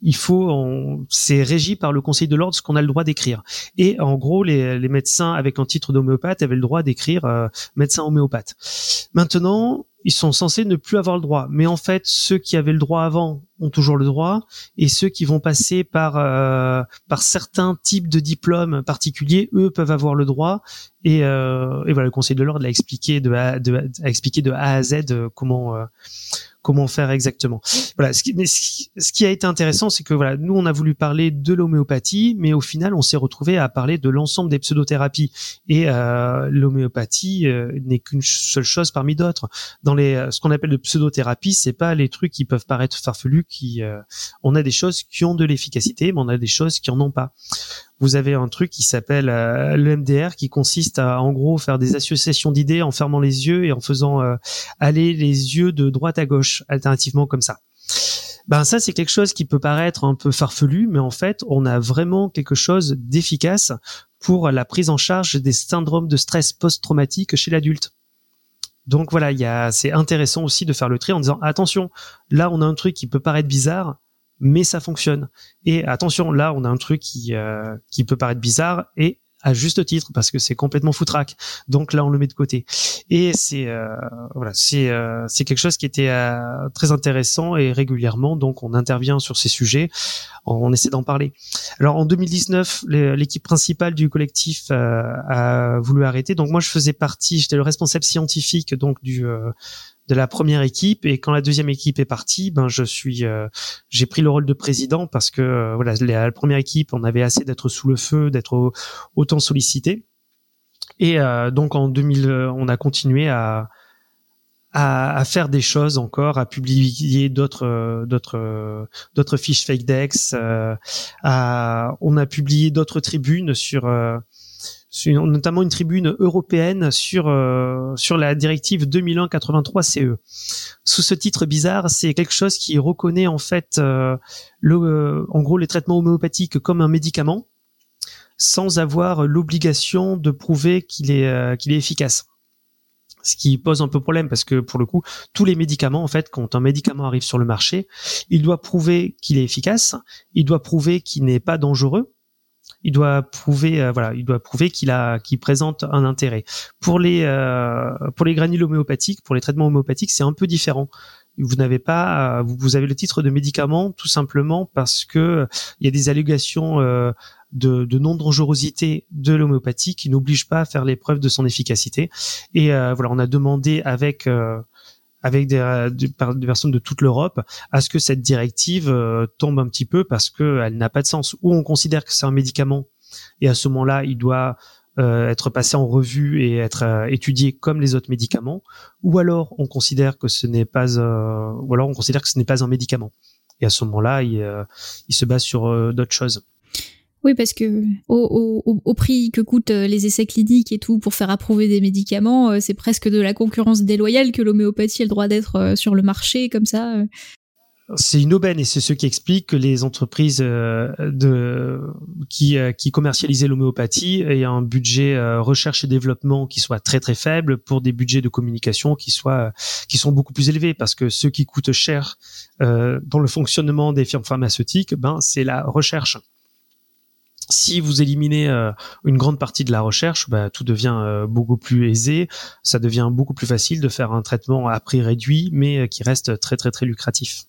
Il faut, c'est régi par le Conseil de l'ordre ce qu'on a le droit d'écrire. Et en gros, les, les médecins avec un titre d'homéopathe avaient le droit d'écrire médecin homéopathe. Maintenant, ils sont censés ne plus avoir le droit. Mais en fait, ceux qui avaient le droit avant ont toujours le droit, et ceux qui vont passer par euh, par certains types de diplômes particuliers, eux peuvent avoir le droit. Et, euh, et voilà, le Conseil de l'ordre a expliqué de A, de, a expliqué de A à Z euh, comment euh, comment faire exactement. Voilà. Ce qui, mais ce qui a été intéressant, c'est que voilà, nous on a voulu parler de l'homéopathie, mais au final on s'est retrouvé à parler de l'ensemble des pseudothérapies. Et euh, l'homéopathie euh, n'est qu'une seule chose parmi d'autres. Dans les, ce qu'on appelle de pseudothérapie, c'est pas les trucs qui peuvent paraître farfelus. Qui, euh, on a des choses qui ont de l'efficacité, mais on a des choses qui en ont pas vous avez un truc qui s'appelle euh, le MDR qui consiste à en gros faire des associations d'idées en fermant les yeux et en faisant euh, aller les yeux de droite à gauche alternativement comme ça. Ben ça c'est quelque chose qui peut paraître un peu farfelu mais en fait on a vraiment quelque chose d'efficace pour la prise en charge des syndromes de stress post-traumatique chez l'adulte. Donc voilà, il y a, c'est intéressant aussi de faire le tri en disant attention, là on a un truc qui peut paraître bizarre, mais ça fonctionne. Et attention, là, on a un truc qui, euh, qui peut paraître bizarre et à juste titre parce que c'est complètement foutraque. Donc là, on le met de côté. Et c'est euh, voilà, c'est euh, c'est quelque chose qui était très intéressant et régulièrement. Donc on intervient sur ces sujets, on, essaie d'en parler. Alors en 2019, l'équipe principale du collectif a voulu arrêter. Donc moi, je faisais partie, j'étais le responsable scientifique donc du de la première équipe et quand la deuxième équipe est partie, ben je suis, euh, j'ai pris le rôle de président parce que euh, voilà, la, première équipe, on avait assez d'être sous le feu, d'être autant sollicité. Et euh, donc en 2000, on a continué à, à, à, faire des choses encore, à publier d'autres d'autres d'autres fiches fake dex. à, on a publié d'autres tribunes sur notamment une tribune européenne sur euh, sur la directive 2001-83 CE. Sous ce titre bizarre, c'est quelque chose qui reconnaît en fait euh, le euh, en gros les traitements homéopathiques comme un médicament sans avoir l'obligation de prouver qu'il est qu'il est efficace. Ce qui pose un peu problème parce que pour le coup, tous les médicaments en fait, quand un médicament arrive sur le marché, il doit prouver qu'il est efficace, il doit prouver qu'il n'est pas dangereux il doit prouver euh, voilà il doit prouver qu'il a qu'il présente un intérêt. Pour les euh, pour les granules homéopathiques pour les traitements homéopathiques c'est un peu différent. Vous n'avez pas euh, vous, avez le titre de médicament tout simplement parce que il y a des allégations de, non dangerosité de l'homéopathie qui n'obligent pas à faire les preuves de son efficacité. Et voilà on a demandé avec avec des, des, personnes de toute l'Europe à ce que cette directive euh, tombe un petit peu parce qu'elle n'a pas de sens. Ou on considère que c'est un médicament et à ce moment-là, il doit euh, être passé en revue et être euh, étudié comme les autres médicaments, ou alors on considère que ce n'est pas, ou alors on considère que ce n'est pas un médicament. Et à ce moment-là, il se base sur d'autres choses. Oui, parce que au, prix que coûtent euh, les essais cliniques et tout pour faire approuver des médicaments, euh, c'est presque de la concurrence déloyale que l'homéopathie a le droit d'être euh, sur le marché comme ça. C'est une aubaine et c'est ce qui explique que les entreprises qui, qui commercialisaient l'homéopathie aient un budget recherche et développement qui soit très très faible pour des budgets de communication qui soient qui sont beaucoup plus élevés parce que ce qui coûte cher dans le fonctionnement des firmes pharmaceutiques, ben c'est la recherche si vous éliminez euh, une grande partie de la recherche, bah, tout devient euh, beaucoup plus aisé. Ça devient beaucoup plus facile de faire un traitement à prix réduit, mais euh, qui reste très très très lucratif.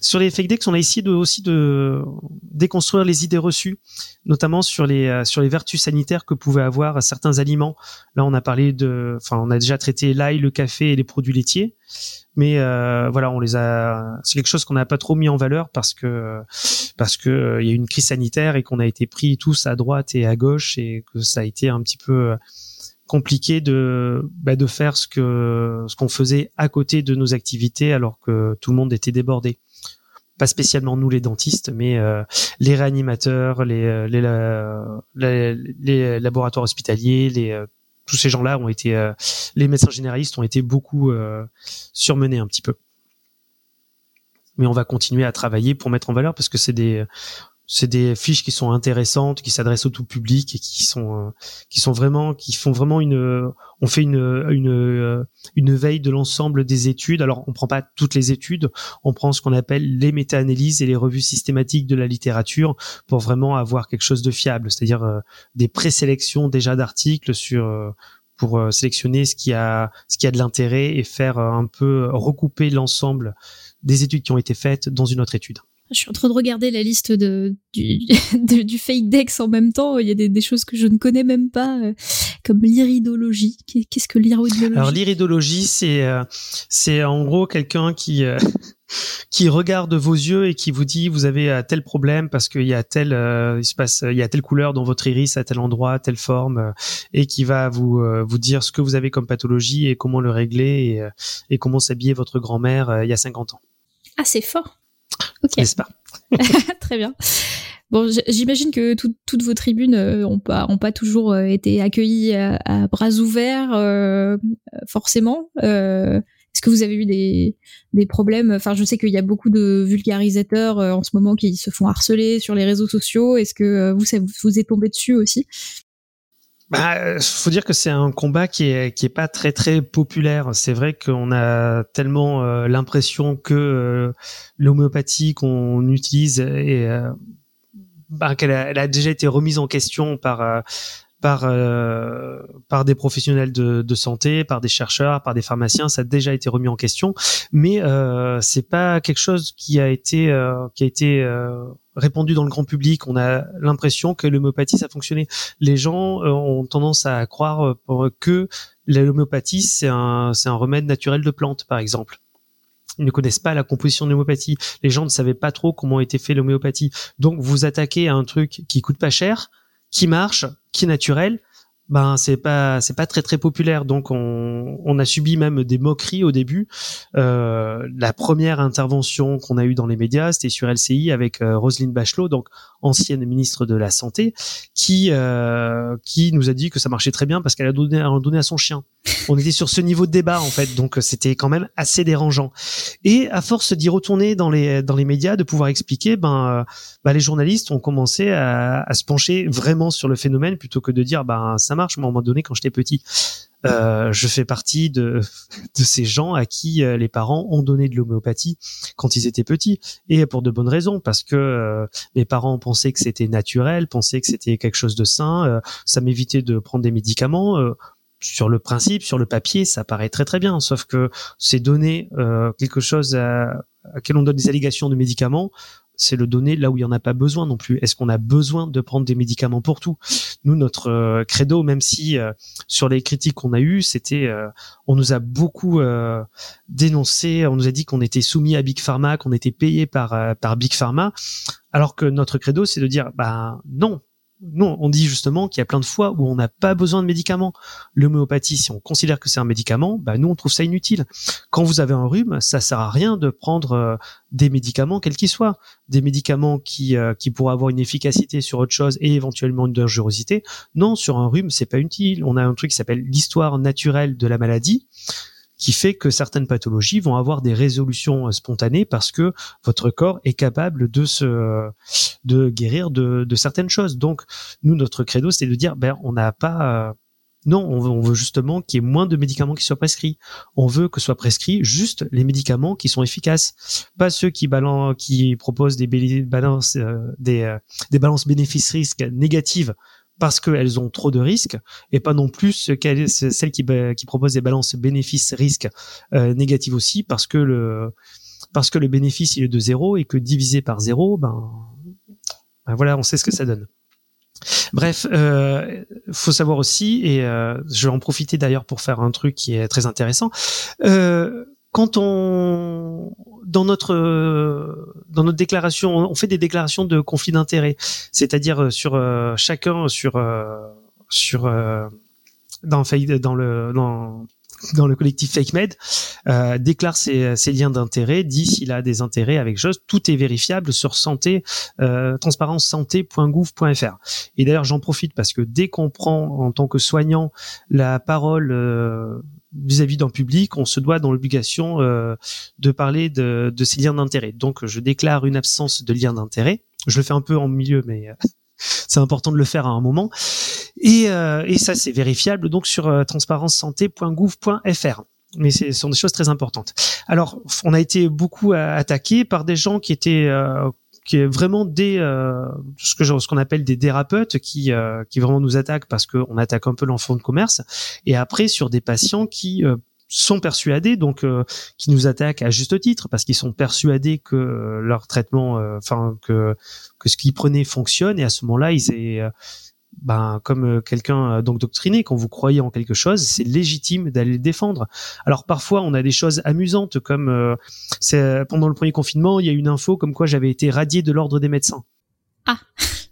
Sur les fake decks, on a essayé de, aussi de déconstruire les idées reçues, notamment sur les euh, sur les vertus sanitaires que pouvaient avoir certains aliments. Là, on a parlé de, enfin, on a déjà traité l'ail, le café et les produits laitiers, mais euh, voilà, on les a. C'est quelque chose qu'on n'a pas trop mis en valeur parce que parce que il y a eu une crise sanitaire et qu'on a été pris tous à droite et à gauche et que ça a été un petit peu compliqué de bah, de faire ce que ce qu'on faisait à côté de nos activités alors que tout le monde était débordé. Pas spécialement nous les dentistes mais euh, les réanimateurs les euh, les, les, laboratoires hospitaliers les euh, tous ces gens-là ont été les médecins généralistes ont été beaucoup surmenés un petit peu. Mais on va continuer à travailler pour mettre en valeur parce que c'est des c'est des fiches qui sont intéressantes, qui s'adressent au tout public et qui sont euh, qui sont vraiment qui font vraiment une on fait une une euh, une veille de l'ensemble des études. Alors on prend pas toutes les études, on prend ce qu'on appelle les méta-analyses et les revues systématiques de la littérature pour vraiment avoir quelque chose de fiable, c'est-à-dire euh, des présélections déjà d'articles sur pour sélectionner ce qui a ce qui a de l'intérêt et faire un peu recouper l'ensemble des études qui ont été faites dans une autre étude. Je suis en train de regarder la liste de, du, du fake dex en même temps. Il y a des, des, choses que je ne connais même pas, euh, comme l'iridologie. Qu'est-ce que l'iridologie? Alors l'iridologie, c'est euh, c'est en gros quelqu'un qui euh, qui regarde vos yeux et qui vous dit vous avez tel problème parce qu'il y a tel il se passe il y a telle couleur dans votre iris à tel endroit, telle forme et qui va vous vous dire ce que vous avez comme pathologie et comment le régler et, et comment s'habiller votre grand-mère il y a 50 ans. Ah c'est fort. Ok. N'est-ce pas? Très bien. Bon, j'imagine que toutes vos tribunes n'ont euh, pas, ont pas toujours euh, été accueillies à, bras ouverts, euh, forcément. Est-ce que vous avez eu des, des problèmes? Enfin, je sais qu'il y a beaucoup de vulgarisateurs en ce moment qui se font harceler sur les réseaux sociaux. Est-ce que vous, ça vous est tombé dessus aussi? Bah, faut dire que c'est un combat qui est qui est pas très très populaire. C'est vrai qu'on a tellement euh, l'impression que euh, l'homéopathie qu'on utilise est euh, bah, qu'elle a, elle a déjà été remise en question par par euh, par des professionnels de, de, santé, par des chercheurs, par des pharmaciens, ça a déjà été remis en question, mais euh, c'est pas quelque chose qui a été euh, qui a été euh, répandu dans le grand public. On a l'impression que l'homéopathie ça fonctionnait. Les gens euh, ont tendance à croire que l'homéopathie c'est un c'est un remède naturel de plante, par exemple ils ne connaissent pas la composition de l'homéopathie. Les gens ne savaient pas trop comment était fait l'homéopathie. Donc vous attaquez à un truc qui coûte pas cher, qui marche, qui est naturel, ben c'est pas c'est pas très très populaire. Donc on, on a subi même des moqueries au début. Euh, la première intervention qu'on a eue dans les médias c'était sur LCI avec euh, Roselyne Bachelot donc ancienne ministre de la santé qui euh, qui nous a dit que ça marchait très bien parce qu'elle a donné a donné à son chien. On était sur ce niveau de débat en fait. Donc c'était quand même assez dérangeant. Et à force d'y retourner dans les dans les médias de pouvoir expliquer ben bah, les journalistes ont commencé à, à, se pencher vraiment sur le phénomène plutôt que de dire ben ça marche. Moi, à un moment donné, quand j'étais petit, euh, je fais partie de, ces gens à qui euh, les parents ont donné de l'homéopathie quand ils étaient petits et pour de bonnes raisons parce que euh, mes parents pensaient que c'était naturel, pensaient que c'était quelque chose de sain, ça m'évitait de prendre des médicaments. sur le principe, sur le papier, ça paraît très très bien, sauf que c'est donner quelque chose à, à quel on donne des allégations de médicaments c'est le donner là où il y en a pas besoin non plus. Est-ce qu'on a besoin de prendre des médicaments pour tout? Nous, notre euh, credo, même si euh, sur les critiques qu'on a eues, c'était, euh, on nous a beaucoup dénoncé, on nous a dit qu'on était soumis à Big Pharma, qu'on était payé par par Big Pharma, alors que notre credo, c'est de dire, bah non, non, on dit justement qu'il y a plein de fois où on n'a pas besoin de médicaments. L'homéopathie, si on considère que c'est un médicament, bah nous on trouve ça inutile. Quand vous avez un rhume, ça sert à rien de prendre euh, des médicaments quels qu'ils soient, des médicaments qui euh, qui pourraient avoir une efficacité sur autre chose et éventuellement une dangerosité. Non, sur un rhume, c'est pas utile. On a un truc qui s'appelle l'histoire naturelle de la maladie qui fait que certaines pathologies vont avoir des résolutions euh, spontanées parce que votre corps est capable de se de guérir de, de certaines choses. Donc nous notre credo c'est de dire ben on n'a pas euh, non, on veut, justement qu'il y ait moins de médicaments qui soient prescrits. On veut que soient prescrits juste les médicaments qui sont efficaces, pas ceux qui balancent, qui proposent des balances, euh, des, des balances bénéfices-risques négatives parce qu'elles ont trop de risques et pas non plus celles qui, proposent des balances bénéfices-risques euh, négatives aussi parce que le parce que le bénéfice il est de zéro et que divisé par zéro, ben, ben voilà, on sait ce que ça donne. Bref, euh, faut savoir aussi, et euh, je vais en profiter d'ailleurs pour faire un truc qui est très intéressant. Euh, quand on dans notre dans notre déclaration, on fait des déclarations de conflit d'intérêt, c'est-à-dire sur euh, chacun sur euh, sur euh, dans dans le dans dans le collectif FakeMed, euh, déclare ses, ses liens d'intérêt, dit s'il a des intérêts avec chose. Tout est vérifiable sur santé, euh, transparencesanté.gouv.fr. Et d'ailleurs, j'en profite parce que dès qu'on prend en tant que soignant la parole euh, vis-à-vis d'un public, on se doit dans l'obligation euh, de parler de, ces liens d'intérêt. Donc, je déclare une absence de lien d'intérêt. Je le fais un peu en milieu, mais euh, c'est important de le faire à un moment. Et, euh, ça, c'est vérifiable donc sur transparencesanté.gouv.fr. Mais ce sont des choses très importantes. Alors, on a été beaucoup attaqué par des gens qui étaient qui est vraiment des euh, ce que ce qu'on appelle des dérapeutes qui euh, qui vraiment nous attaquent parce qu'on attaque un peu l'enfant de commerce. Et après sur des patients qui euh, sont persuadés, donc euh, qui nous attaquent à juste titre parce qu'ils sont persuadés que euh, leur traitement, euh, enfin que que ce qu'ils prenaient fonctionne. Et à ce moment-là ils est ben comme quelqu'un donc doctriné quand vous croyez en quelque chose c'est légitime d'aller le défendre. Alors parfois on a des choses amusantes comme c'est pendant le premier confinement il y a une info comme quoi j'avais été radié de l'ordre des médecins. Ah.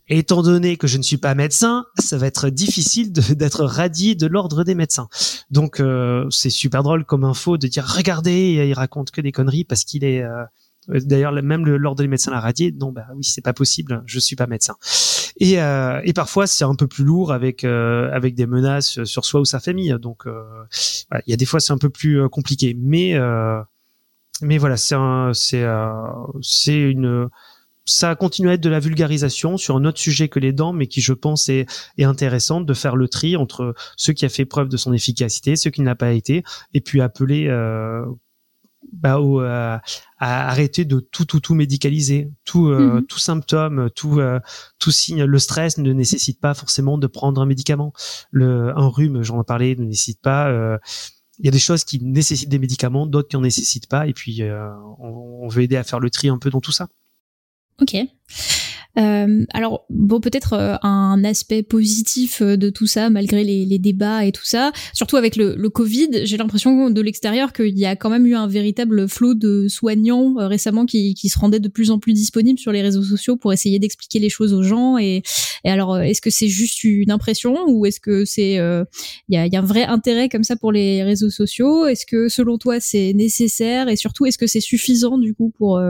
Étant donné que je ne suis pas médecin, ça va être difficile d'être radié de l'ordre des médecins. Donc euh, c'est super drôle comme info de dire regardez, il raconte que des conneries parce qu'il est euh, D'ailleurs, même l'ordre des médecins l'a radié. Non, bah oui, c'est pas possible. Je suis pas médecin. Et, euh, et parfois, c'est un peu plus lourd avec euh, avec des menaces sur soi ou sa famille. Donc, euh, il y a des fois, c'est un peu plus euh, compliqué. Mais mais voilà, c'est c'est c'est une ça continue à être de la vulgarisation sur un autre sujet que les dents, mais qui, je pense, est, est intéressant de faire le tri entre ce qui a fait preuve de son efficacité, ce qui n'a pas été, et puis appeler euh, bah, au, euh, à arrêter de tout, tout, tout médicaliser, tout, euh, mm -hmm. tout symptôme, tout, euh, tout signe. Le stress ne nécessite pas forcément de prendre un médicament. Le, un rhume, j'en ai parlé, ne nécessite pas. Euh, il y a des choses qui nécessitent des médicaments, d'autres qui en nécessitent pas, et puis euh, on, on veut aider à faire le tri un peu dans tout ça. Ok. Euh, alors bon, peut-être euh, un aspect positif euh, de tout ça, malgré les, les débats et tout ça, surtout avec le, le Covid, j'ai l'impression de l'extérieur qu'il y a quand même eu un véritable flot de soignants euh, récemment qui, qui, se rendaient de plus en plus disponibles sur les réseaux sociaux pour essayer d'expliquer les choses aux gens. Et, et alors, est-ce que c'est juste une impression ou est-ce que c'est il y a, y, a, un vrai intérêt comme ça pour les réseaux sociaux? Est-ce que selon toi c'est nécessaire? Et surtout est-ce que c'est suffisant du coup pour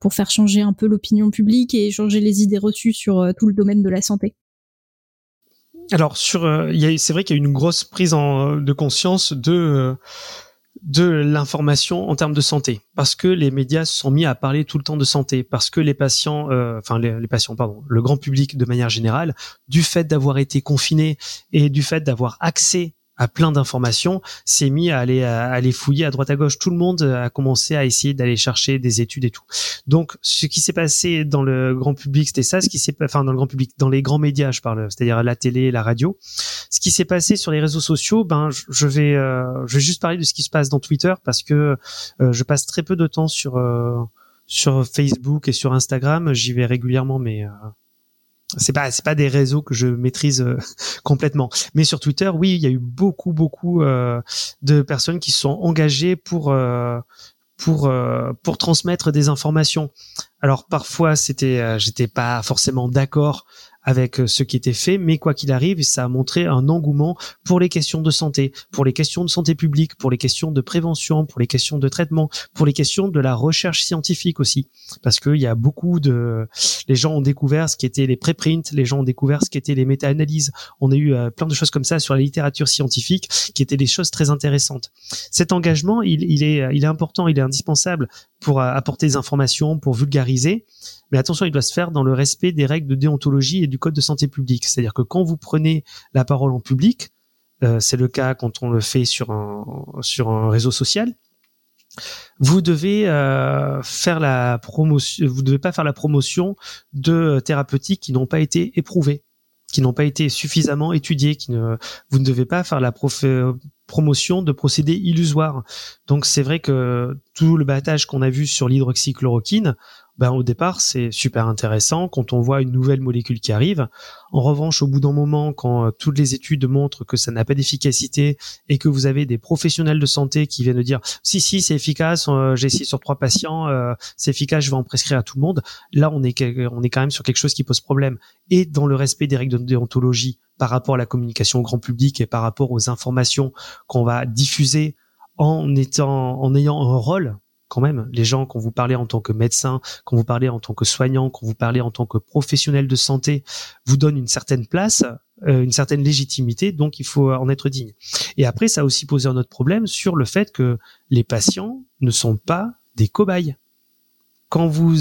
pour faire changer un peu l'opinion publique et changer les idées reçues sur euh, tout le domaine de la santé. Alors, sur, euh, c'est vrai qu'il y a une grosse prise en, de conscience de euh, de l'information en termes de santé, parce que les médias se sont mis à parler tout le temps de santé, parce que les patients, euh, enfin les, les, patients, pardon, le grand public de manière générale, du fait d'avoir été confiné et du fait d'avoir accès à plein d'informations, s'est mis à aller à aller fouiller à droite à gauche. Tout le monde a commencé à essayer d'aller chercher des études et tout. Donc, ce qui s'est passé dans le grand public, c'était ça. Ce qui s'est, enfin, dans le grand public, dans les grands médias, je parle, c'est-à-dire la télé, la radio. Ce qui s'est passé sur les réseaux sociaux, ben, je vais, euh, je vais juste parler de ce qui se passe dans Twitter parce que euh, je passe très peu de temps sur euh, sur Facebook et sur Instagram. J'y vais régulièrement, mais euh, c'est pas c'est pas des réseaux que je maîtrise euh, complètement. Mais sur Twitter oui il y a eu beaucoup beaucoup euh, de personnes qui se sont engagées pour euh, pour pour transmettre des informations. Alors parfois c'était j'étais pas forcément d'accord avec ce qui était fait, mais quoi qu'il arrive, ça a montré un engouement pour les questions de santé, pour les questions de santé publique, pour les questions de prévention, pour les questions de traitement, pour les questions de la recherche scientifique aussi, parce qu'il y a beaucoup de, les gens ont découvert ce qui était les préprints, les gens ont découvert ce qui était les méta-analyses. On a eu euh, plein de choses comme ça sur la littérature scientifique, qui étaient des choses très intéressantes. Cet engagement, il, il est, il est important, il est indispensable pour apporter des informations, pour vulgariser. Mais attention, il doit se faire dans le respect des règles de déontologie et du code de santé publique. C'est-à-dire que quand vous prenez la parole en public, euh, c'est le cas quand on le fait sur un, sur un réseau social, vous devez euh, faire la promotion, vous devez pas faire la promotion de thérapeutiques qui n'ont pas été éprouvées. qui n'ont pas été suffisamment étudiés, qui ne, vous ne devez pas faire la promotion de procédés illusoires. Donc c'est vrai que tout le battage qu'on a vu sur l'hydroxychloroquine, ben, au départ, c'est super intéressant quand on voit une nouvelle molécule qui arrive. En revanche, au bout d'un moment, quand euh, toutes les études montrent que ça n'a pas d'efficacité et que vous avez des professionnels de santé qui viennent dire si si c'est efficace, euh, j'ai essayé sur trois patients, euh, c'est efficace, je vais en prescrire à tout le monde. Là, on est on est quand même sur quelque chose qui pose problème. Et dans le respect des règles de déontologie par rapport à la communication au grand public et par rapport aux informations qu'on va diffuser en étant en ayant un rôle quand même, les gens, quand vous parlez en tant que médecin, quand vous parlez en tant que soignant, quand vous parlez en tant que professionnel de santé, vous donne une certaine place, euh, une certaine légitimité, donc il faut en être digne. Et après, ça a aussi posé un autre problème sur le fait que les patients ne sont pas des cobayes quand vous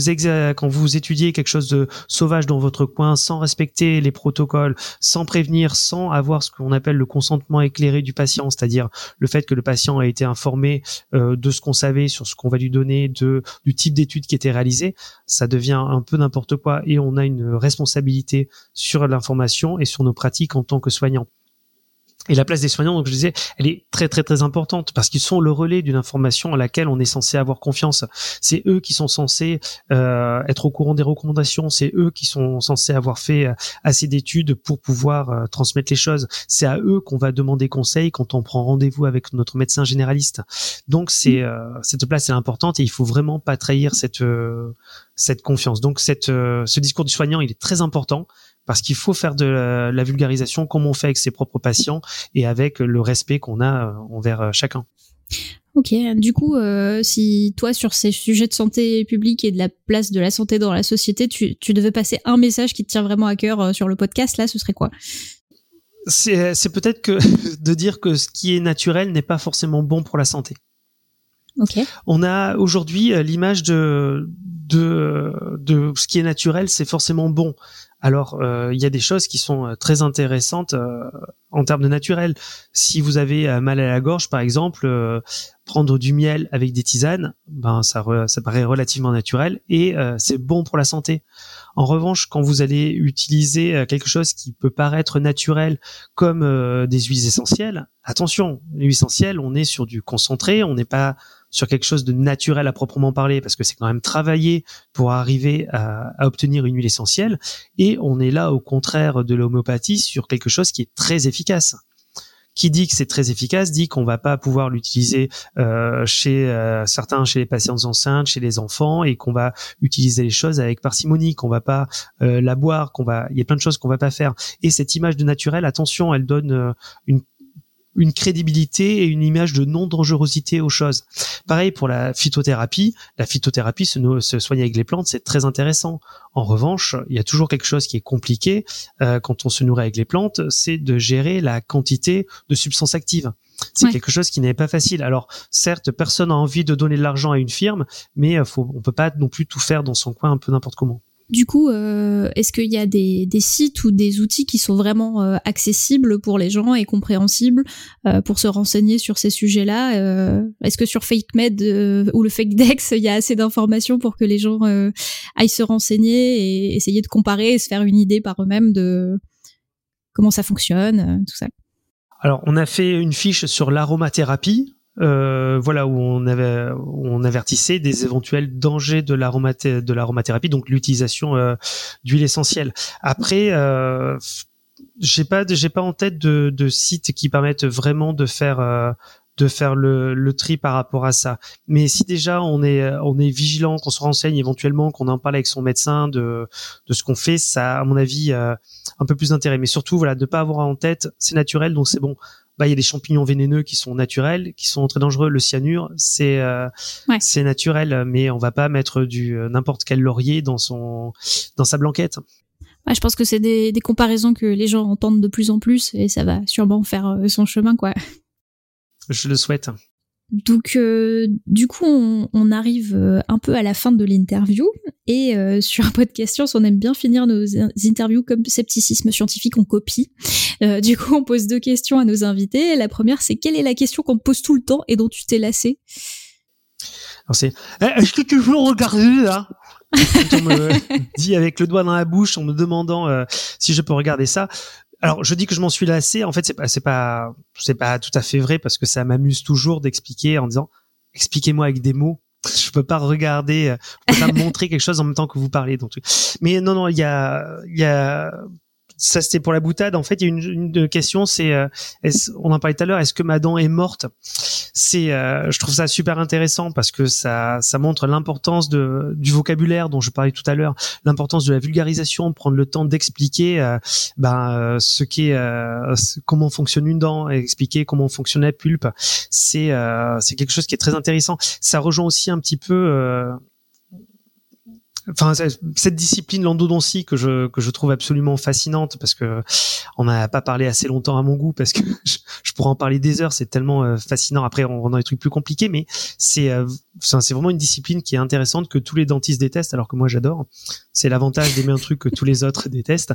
quand vous étudiez quelque chose de sauvage dans votre coin sans respecter les protocoles, sans prévenir, sans avoir ce qu'on appelle le consentement éclairé du patient, c'est-à-dire le fait que le patient a été informé euh, de ce qu'on savait sur ce qu'on va lui donner, de du type d'études qui était réalisé, ça devient un peu n'importe quoi et on a une responsabilité sur l'information et sur nos pratiques en tant que soignants. Et la place des soignants, donc je disais, elle est très très très importante parce qu'ils sont le relais d'une information à laquelle on est censé avoir confiance. C'est eux qui sont censés euh, être au courant des recommandations. C'est eux qui sont censés avoir fait euh, assez d'études pour pouvoir euh, transmettre les choses. C'est à eux qu'on va demander conseil quand on prend rendez-vous avec notre médecin généraliste. Donc c'est euh, cette place est importante et il faut vraiment pas trahir cette cette confiance. Donc cette ce discours du soignant, il est très important parce qu'il faut faire de la, vulgarisation comme on fait avec ses propres patients et avec le respect qu'on a euh, envers euh, chacun. Ok, du coup, euh, si toi, sur ces sujets de santé publique et de la place de la santé dans la société, tu, devais passer un message qui te tient vraiment à cœur sur le podcast, là, ce serait quoi? C'est peut-être que de dire que ce qui est naturel n'est pas forcément bon pour la santé. Ok. On a aujourd'hui l'image de, de, de ce qui est naturel, c'est forcément bon. Alors, euh, il y a des choses qui sont euh, très intéressantes euh, en termes de naturel. Si vous avez mal à la gorge, par exemple, prendre du miel avec des tisanes, ben ça, ça paraît relativement naturel et c'est bon pour la santé. En revanche, quand vous allez utiliser quelque chose qui peut paraître naturel comme des huiles essentielles, attention, les huiles essentielles, on est sur du concentré, on n'est pas sur quelque chose de naturel à proprement parler, parce que c'est quand même travailler pour arriver à, obtenir une huile essentielle, et on est là au contraire de l'homéopathie sur quelque chose qui est très efficace qui dit que c'est très efficace dit qu'on va pas pouvoir l'utiliser euh, chez euh, certains chez les patientes enceintes, chez les enfants et qu'on va utiliser les choses avec parcimonie, qu'on va pas euh, la boire, qu'on va il y a plein de choses qu'on va pas faire. Et cette image de naturel, attention, elle donne une une crédibilité et une image de non-dangerosité aux choses. Pareil pour la phytothérapie. La phytothérapie, se, se soigner avec les plantes, c'est très intéressant. En revanche, il y a toujours quelque chose qui est compliqué euh, quand on se nourrit avec les plantes, c'est de gérer la quantité de substances actives. C'est quelque chose qui n'est pas facile. Alors, certes, personne n'a envie de donner de l'argent à une firme, mais euh, faut, on peut pas non plus tout faire dans son coin un peu n'importe comment. Du coup, euh, est-ce qu'il y a des, sites ou des outils qui sont vraiment euh, accessibles pour les gens et compréhensibles euh, pour se renseigner sur ces sujets-là Est-ce que sur FakeMed ou le FakeDex, il y a assez d'informations pour que les gens aillent se renseigner et essayer de comparer et se faire une idée par eux-mêmes de comment ça fonctionne, tout ça? Alors, on a fait une fiche sur l'aromathérapie, euh, voilà où on avait on avertissait des éventuels dangers de de l'aromathérapie, donc l'utilisation euh, d'huile essentielle. Après, euh, j'ai pas j'ai pas en tête de, de sites qui permettent vraiment de faire euh, de faire le, le, tri par rapport à ça. Mais si déjà on est on est vigilant, qu'on se renseigne éventuellement, qu'on en parle avec son médecin de de ce qu'on fait, ça à mon avis euh, un peu plus d'intérêt. Mais surtout voilà, de pas avoir en tête, c'est naturel donc c'est bon bah il y a des champignons vénéneux qui sont naturels, qui sont très dangereux. Le cyanure, c'est euh, c'est naturel, mais on va pas mettre du euh, n'importe quel laurier dans son dans sa blanquette. Ouais, je pense que c'est des, des comparaisons que les gens entendent de plus en plus et ça va sûrement faire euh, son chemin quoi. Je le souhaite. Donc, euh, du coup, on, arrive euh, un peu à la fin de l'interview. Et euh, sur un podcast on aime bien finir nos interviews comme scepticisme scientifique, on copie. Euh, du coup, on pose deux questions à nos invités. La première, c'est quelle est la question qu'on pose tout le temps et dont tu t'es lassé? C'est eh, est-ce que tu veux regarder là on me dit avec le doigt dans la bouche en me demandant si je peux regarder ça. Alors, je dis que je m'en suis lassé. En fait, c'est pas, c'est pas, c'est pas tout à fait vrai parce que ça m'amuse toujours d'expliquer en disant, expliquez-moi avec des mots. Je peux pas regarder, euh, je peux pas montrer quelque chose en même temps que vous parlez. Donc, mais non, non, il y a, il y a ça c'était pour la boutade. En fait, il y a une, une question, c'est, euh, on en parlait tout à l'heure, est-ce que ma dent est morte? C'est, euh, je trouve ça super intéressant parce que ça, ça montre l'importance de du vocabulaire dont je parlais tout à l'heure, l'importance de la vulgarisation, prendre le temps d'expliquer, euh, ben, ce qu'est, comment fonctionne une dent, expliquer comment fonctionne la pulpe. C'est, c'est quelque chose qui est très intéressant. Ça rejoint aussi un petit peu enfin cette discipline l'endodontie que je que je trouve absolument fascinante parce que on n'a pas parlé assez longtemps à mon goût parce que je, pourrais en parler des heures c'est tellement euh, fascinant. Après on rentre dans des trucs plus compliqués mais c'est euh, c'est vraiment une discipline qui est intéressante que tous les dentistes détestent alors que moi j'adore. C'est l'avantage d'aimer un truc que tous les autres détestent.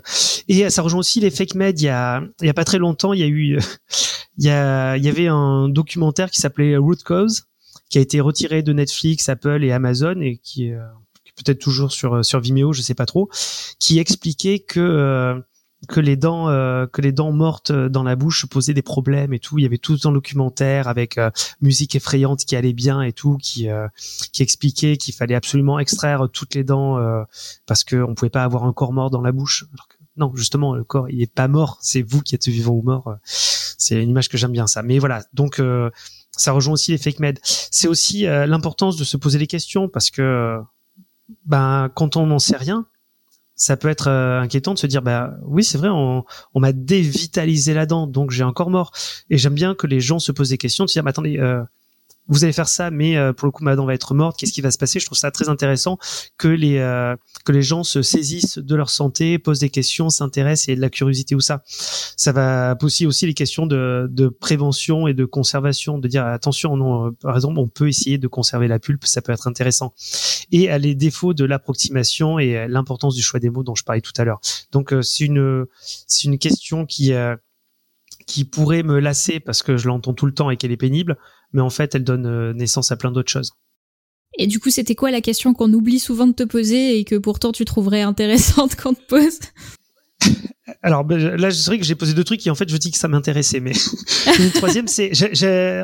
Et ça rejoint aussi les fake med il y a il y a pas très longtemps il y a eu il y a il y avait un documentaire qui s'appelait Root Cause qui a été retiré de Netflix, Apple et Amazon et qui peut-être toujours sur euh, sur Vimeo, je sais pas trop, qui expliquait que euh, que les dents euh, que les dents mortes dans la bouche posaient des problèmes et tout. Il y avait tout un documentaire avec musique effrayante qui allait bien et tout qui qui expliquait qu'il fallait absolument extraire toutes les dents parce que on pouvait pas avoir un corps mort dans la bouche. Non justement le corps il est pas mort. C'est vous qui êtes vivant ou mort. C'est une image que j'aime bien ça. Mais voilà. Donc ça rejoint aussi les fake med c'est aussi l'importance de se poser des questions parce que ben quand on n'en sait rien, ça peut être euh, inquiétant de se dire bah oui c'est vrai on, on m'a dévitalisé la dent donc j'ai encore mort. Et j'aime bien que les gens se posent des questions de se dire bah, attendez euh, vous allez faire ça, mais euh, pour le coup, ma dent va être morte. Qu'est-ce qui va se passer? Je trouve ça très intéressant que les euh, que les gens se saisissent de leur santé, posent des questions, s'intéressent et de la curiosité ou ça. Ça va poser aussi les questions de, de prévention et de conservation, de dire attention, non, euh, par exemple, on peut essayer de conserver la pulpe, ça peut être intéressant. Et à les défauts de l'approximation et l'importance du choix des mots dont je parlais tout à l'heure. Donc c'est une c'est une question qui qui pourrait me lasser parce que je l'entends tout le temps et qu'elle est pénible, mais en fait, elle donne euh, naissance à plein d'autres choses. Et du coup, c'était quoi la question qu'on oublie souvent de te poser et que pourtant tu trouverais intéressante qu'on te pose? Alors ben, là, je dirais que j'ai posé deux trucs qui en fait je dis que ça m'intéressait, mais une troisième, c'est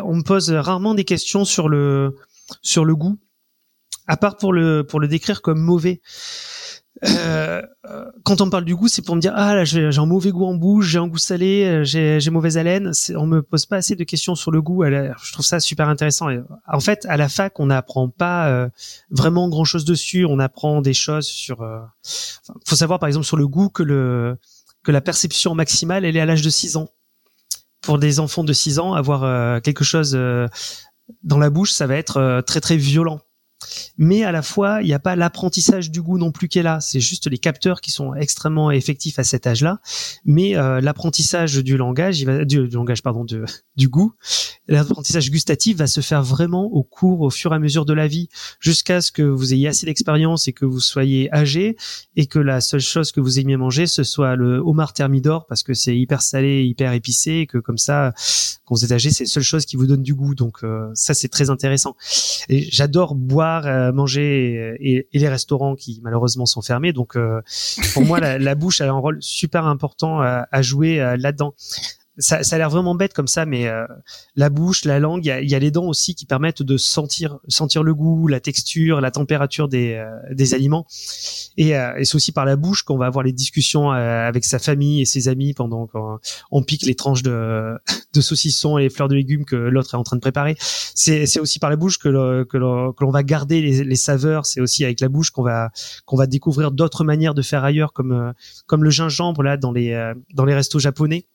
on me pose rarement des questions sur le sur le goût, à part pour le pour le décrire comme mauvais. Euh, quand on parle du goût, c'est pour me dire ah là j'ai un mauvais goût en bouche, j'ai un goût salé, euh, j'ai mauvaise haleine. On me pose pas assez de questions sur le goût. Je trouve ça super intéressant. En fait, à la fac, on n'apprend pas euh, vraiment grand chose dessus. On apprend des choses sur. Euh... faut savoir par exemple sur le goût que le que la perception maximale elle est à l'âge de 6 ans. Pour des enfants de 6 ans, avoir quelque chose dans la bouche, ça va être très très violent mais à la fois il n'y a pas l'apprentissage du goût non plus qui est là. C'est juste les capteurs qui sont extrêmement effectifs à cet âge-là. Mais euh, l'apprentissage du langage du, langage pardon du goût l'apprentissage gustatif va se faire vraiment au cours au fur et à mesure de la vie. Jusqu'à ce que vous ayez assez d'expérience et que vous soyez âgé et que la seule chose que vous aimiez manger ce soit le homard thermidor parce que c'est hyper salé hyper épicé et que comme ça quand vous êtes âgé c'est la seule chose qui vous donne du goût. Donc euh, ça c'est très intéressant. Et j'adore boire euh, manger et, les restaurants qui malheureusement sont fermés. Donc euh, pour moi, la, bouche a un rôle super important à, à jouer euh, là-dedans ça, ça a l'air vraiment bête comme ça, mais euh, la bouche, la langue, il y a, y a, les dents aussi qui permettent de sentir, sentir le goût, la texture, la température des, euh, des aliments. Et, euh, et c'est aussi par la bouche qu'on va avoir les discussions avec sa famille et ses amis pendant qu'on pique les tranches de, de saucisson et les fleurs de légumes que l'autre est en train de préparer. C'est aussi par la bouche que l'on que va garder les, les saveurs. C'est aussi avec la bouche qu'on va va découvrir d'autres manières de faire ailleurs, comme comme le gingembre là dans les dans les restos japonais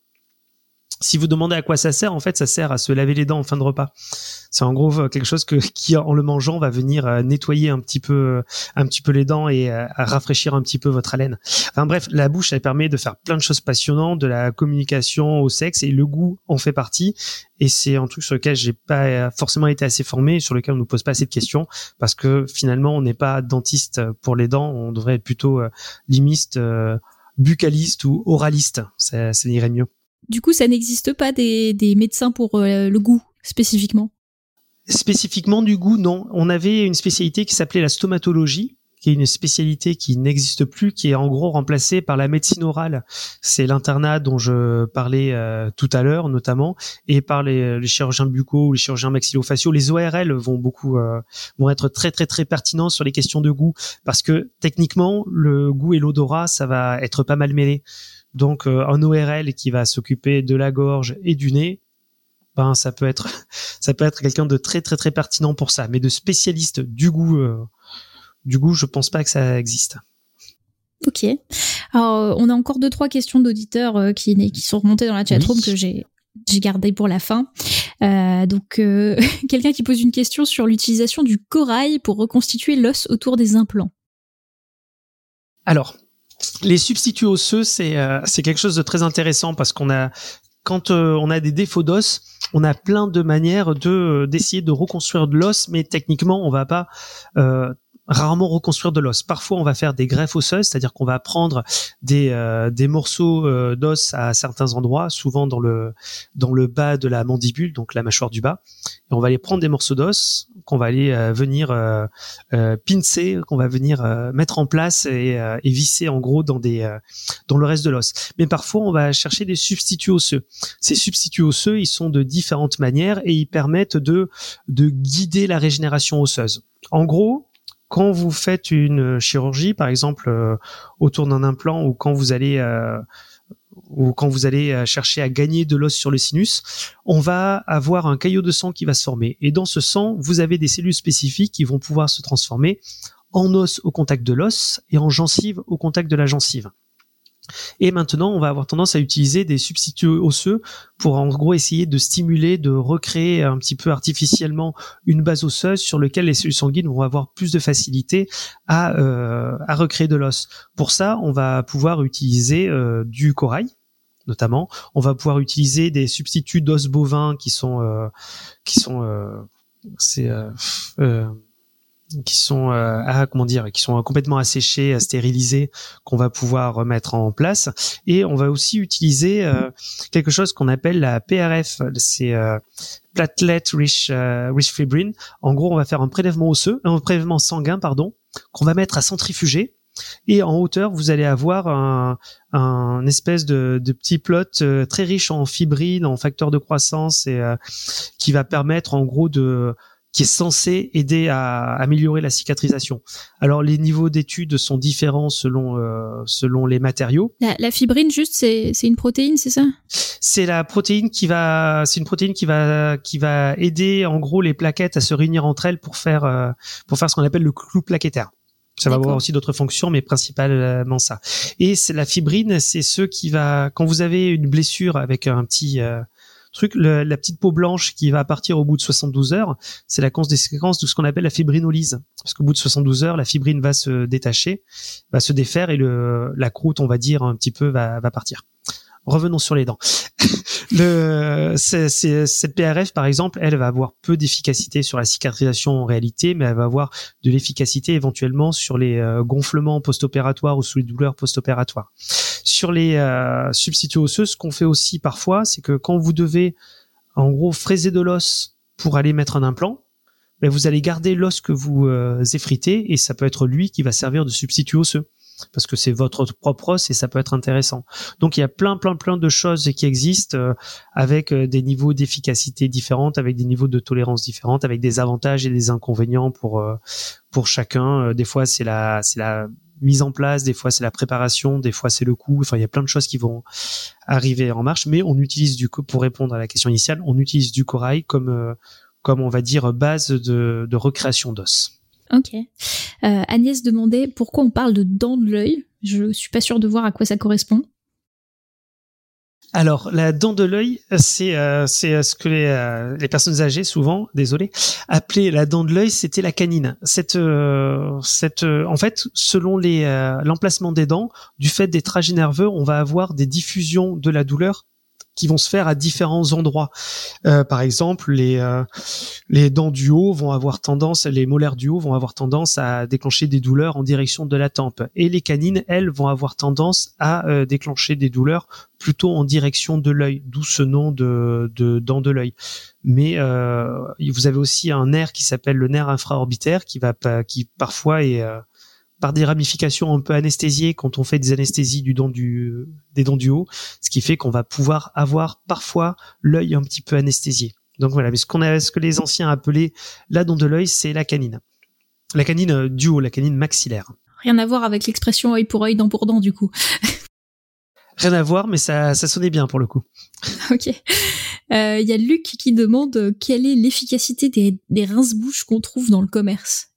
si vous demandez à quoi ça sert, en fait, ça sert à se laver les dents en fin de repas. C'est en gros quelque chose que qui en le mangeant va venir euh, nettoyer un petit peu euh, un petit peu les dents et euh, rafraîchir un petit peu votre haleine. Enfin bref, la bouche elle permet de faire plein de choses passionnantes, de la communication au sexe et le goût en fait partie et c'est un truc sur lequel j'ai pas forcément été assez formé, sur lequel on nous pose pas assez de questions parce que finalement on n'est pas dentiste pour les dents, on devrait être plutôt limiste buccaliste ou oraliste, ça, ça irait mieux. Du coup, ça n'existe pas des, médecins pour euh, le goût spécifiquement? Spécifiquement du goût, non. On avait une spécialité qui s'appelait la stomatologie, qui est une spécialité qui n'existe plus, qui est en gros remplacée par la médecine orale. C'est l'internat dont je parlais euh, tout à l'heure, notamment, et par les, les, chirurgiens buccaux ou les chirurgiens maxillofaciaux. Les ORL vont beaucoup euh, vont être très très très pertinents sur les questions de goût, parce que techniquement, le goût et l'odorat, ça va être pas mal mêlé. Donc, euh, un ORL qui va s'occuper de la gorge et du nez, ben ça peut être ça peut être quelqu'un de très très très pertinent pour ça mais de spécialiste du goût euh, du goût je pense pas que ça existe ok alors on a encore deux trois questions d'auditeurs euh, qui qui sont remontées dans la chatroom que j'ai j'ai gardé pour la fin. Euh, donc, euh, quelqu'un qui pose une question sur l'utilisation du corail pour reconstituer l'os autour des implants. Alors, les substituts osseux, c'est euh, quelque chose de très intéressant parce qu'on a quand euh, on a des défauts d'os, on a plein de manières de euh, d'essayer de reconstruire de l'os, mais techniquement, on va pas euh, rarement reconstruire de l'os. Parfois, on va faire des greffes osseuses, c'est-à-dire qu'on va prendre des, euh, des morceaux euh, d'os à certains endroits, souvent dans le dans le bas de la mandibule, donc la mâchoire du bas. On va aller prendre des morceaux d'os qu'on va aller euh, venir pincer, qu'on va venir mettre en place et, et, visser en gros dans des dans le reste de l'os. Mais parfois, on va chercher des substituts osseux. Ces substituts osseux, ils sont de différentes manières et ils permettent de de guider la régénération osseuse. En gros, quand vous faites une chirurgie, par exemple euh, autour d'un implant, ou quand vous allez euh, ou quand vous allez euh, chercher à gagner de l'os sur le sinus, on va avoir un caillot de sang qui va se former. Et dans ce sang, vous avez des cellules spécifiques qui vont pouvoir se transformer en os au contact de l'os et en gencive au contact de la gencive. Et maintenant, on va avoir tendance à utiliser des substituts osseux pour en gros essayer de stimuler, de recréer un petit peu artificiellement une base osseuse sur laquelle les cellules sanguines vont avoir plus de facilité à, euh, à recréer de l'os. Pour ça, on va pouvoir utiliser euh, du corail notamment. On va pouvoir utiliser des substituts d'os bovins qui sont euh, qui sont euh, c'est euh, euh, qui sont euh, à, comment dire qui sont complètement asséchés, stérilisés qu'on va pouvoir remettre en place. Et on va aussi utiliser euh, quelque chose qu'on appelle la PRF, c'est euh, platelet rich rich fibrine. En gros, on va faire un prélèvement osseux, un prélèvement sanguin pardon, qu'on va mettre à centrifuger et en hauteur, vous allez avoir un, un espèce de, de, petit plot très riche en fibrine, en facteurs de croissance et qui va permettre en gros de qui est censé aider à améliorer la cicatrisation. Alors les niveaux d'études sont différents selon euh, selon les matériaux. La, la fibrine juste c'est c'est une protéine, c'est ça? C'est la protéine qui va c'est une protéine qui va qui va aider en gros les plaquettes à se réunir entre elles pour faire euh, pour faire ce qu'on appelle le clou plaquettaire. Ça va avoir aussi d'autres fonctions, mais principalement ça. Et c'est la fibrine, c'est ce qui va quand vous avez une blessure avec un petit euh, truc, le, la petite peau blanche qui va partir au bout de 72 heures, c'est la conséquence de ce qu'on appelle la fibrinolyse. Parce qu'au bout de 72 heures, la fibrine va se détacher, va se défaire et le, la croûte, on va dire, un petit peu va, va partir. Revenons sur les dents. le, c'est, cette PRF, par exemple, elle va avoir peu d'efficacité sur la cicatrisation en réalité, mais elle va avoir de l'efficacité éventuellement sur les euh, gonflements post-opératoires ou sous les douleurs post-opératoires. Sur les euh, substituts osseux, ce qu'on fait aussi parfois, c'est que quand vous devez, en gros, fraiser de l'os pour aller mettre un implant, ben vous allez garder l'os que vous euh, effritez et ça peut être lui qui va servir de substitut osseux parce que c'est votre propre os et ça peut être intéressant. Donc il y a plein plein plein de choses qui existent euh, avec euh, des niveaux d'efficacité différentes, avec des niveaux de tolérance différentes, avec des avantages et des inconvénients pour euh, pour chacun. Des fois c'est la c'est la mise en place, des fois c'est la préparation, des fois c'est le coût. Enfin il y a plein de choses qui vont arriver en marche, mais on utilise du pour répondre à la question initiale, on utilise du corail comme comme on va dire base de, de recréation d'os. Ok. Euh, Agnès demandait pourquoi on parle de dents de l'œil. Je suis pas sûre de voir à quoi ça correspond. Alors, la dent de l'œil, c'est euh, c'est ce que les, euh, les personnes âgées, souvent, désolé, appelaient la dent de l'œil, c'était la canine. Cette, euh, cette, euh, en fait, selon les euh, l'emplacement des dents, du fait des trajets nerveux, on va avoir des diffusions de la douleur qui vont se faire à différents endroits. Euh, par exemple, les euh, les dents du haut vont avoir tendance, les molaires du haut vont avoir tendance à déclencher des douleurs en direction de la tempe, et les canines, elles, vont avoir tendance à euh, déclencher des douleurs plutôt en direction de l'œil, d'où ce nom de, de dents de l'œil. Mais vous avez aussi un nerf qui s'appelle le nerf infraorbitaire qui va qui parfois est par des ramifications un peu anesthésiées quand on fait des anesthésies du dent du, des dents du haut, ce qui fait qu'on va pouvoir avoir parfois l'œil un petit peu anesthésié. Donc voilà, mais ce qu'on a, ce que les anciens appelaient la dent de l'œil, c'est la canine. La canine euh, du haut, la canine maxillaire. Rien à voir avec l'expression œil pour œil, dent pour dent, du coup. Rien à voir, mais ça, ça sonnait bien pour le coup. ok. Il euh, y a Luc qui demande euh, quelle est l'efficacité des, des rince-bouches qu'on trouve dans le commerce?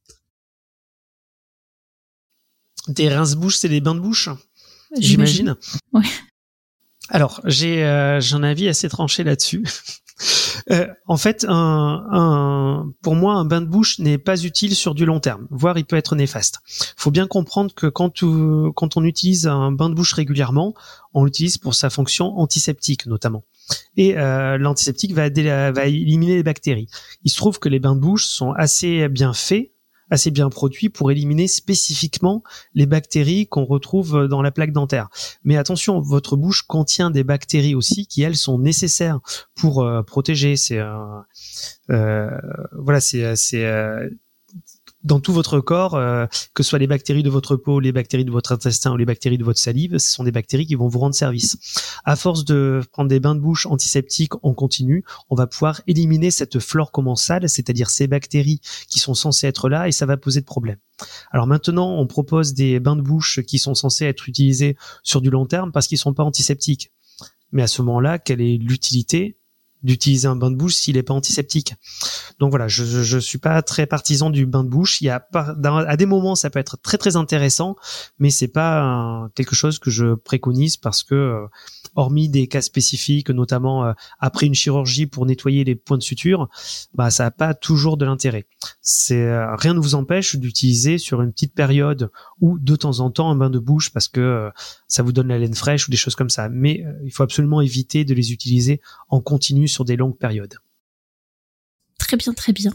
Des rince-bouches, c'est des bains de bouche J'imagine. Ouais. Alors, j'ai euh, j'ai un avis assez tranché là-dessus. Euh, en fait, un, un, pour moi, un bain de bouche n'est pas utile sur du long terme, voire il peut être néfaste. Il faut bien comprendre que quand, quand on utilise un bain de bouche régulièrement, on l'utilise pour sa fonction antiseptique notamment. Et euh, l'antiseptique va, va éliminer les bactéries. Il se trouve que les bains de bouche sont assez bien faits assez bien produit pour éliminer spécifiququement les bactéries qu'on retrouve dans la plaque dentaire. Mais attention, votre bouche contient des bactéries aussi qui elles sont nécessaires pour euh, protéger. C'est euh, voilà, c'est c'est dans tout votre corps, euh, que ce soit les bactéries de votre peau, les bactéries de votre intestin ou les bactéries de votre salive, ce sont des bactéries qui vont vous rendre service. À force de prendre des bains de bouche antiseptiques en continu, on va pouvoir éliminer cette flore commensale, c'est-à-dire ces bactéries qui sont censées être là, et ça va poser de problème. Alors maintenant, on propose des bains de bouche qui sont censés être utilisés sur du long terme parce qu'ils sont pas antiseptiques. Mais à ce moment-là, quelle est l'utilité d'utiliser un bain de bouche s'il n'est pas antiseptique. Donc voilà, je, je, suis pas très partisan du bain de bouche. Il y a à des moments ça peut être très très intéressant, mais c'est pas quelque chose que je préconise parce que euh, hormis des cas spécifiques, notamment euh, après une chirurgie pour nettoyer les points de suture, bah ça n'a pas toujours de l'intérêt. C'est euh, rien ne vous empêche d'utiliser sur une petite période ou de temps en temps un bain de bouche parce que ça vous donne la laine fraîche ou des choses comme ça. Mais il faut absolument éviter de les utiliser en continu sur des longues périodes. Très bien, très bien.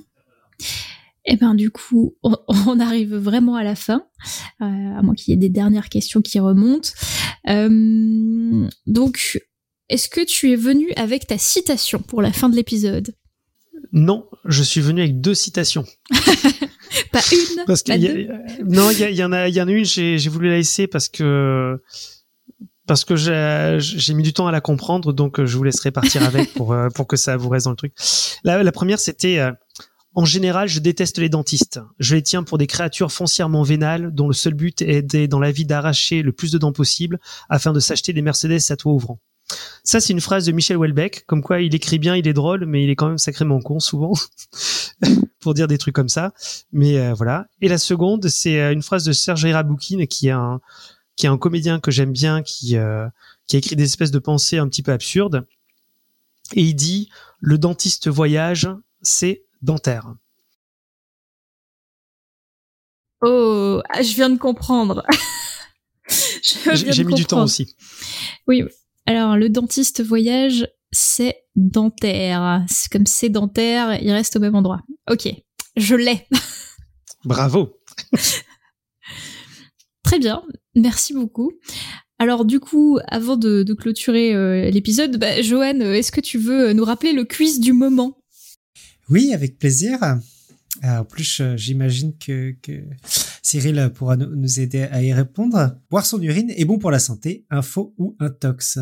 Et eh ben du coup, on, arrive vraiment à la fin, euh, à moins qu'il y ait des dernières questions qui remontent. Euh, donc, est-ce que tu es venu avec ta citation pour la fin de l'épisode? Non, je suis venu avec deux citations. pas une parce que Non, il y, en a, il y en a une, j'ai voulu la laisser parce que parce que j'ai mis du temps à la comprendre, donc euh, je vous laisserai partir avec pour, euh, pour que ça vous reste dans le truc. La, la première, c'était euh, en général, je déteste les dentistes. Je les tiens pour des créatures foncièrement vénales dont le seul but est dans la vie d'arracher le plus de dents possible afin de s'acheter des Mercedes à toit ouvrant. Ça, c'est une phrase de Michel Houellebecq, comme quoi il écrit bien, il est drôle, mais il est quand même sacrément con souvent pour dire des trucs comme ça. Mais voilà. Et la seconde, c'est une phrase de Serge Raboukine, qui est un, qui est un comédien que j'aime bien, qui, euh, qui a écrit des espèces de pensées un petit peu absurdes. Et il dit Le dentiste voyage, c'est dentaire. Oh, ah, je viens de comprendre. J'ai mis du temps aussi. Oui, alors le dentiste voyage, c'est dentaire. Comme c'est dentaire, il reste au même endroit. Ok, je l'ai. Bravo. Très bien, merci beaucoup. Alors du coup, avant de, clôturer euh, l'épisode, bah, Johan, euh, est-ce que tu veux euh, nous rappeler le quiz du moment? Oui, avec plaisir. en plus, j'imagine que, Cyril pourra nous aider à y répondre. Boire son urine est bon pour la santé, info ou intox?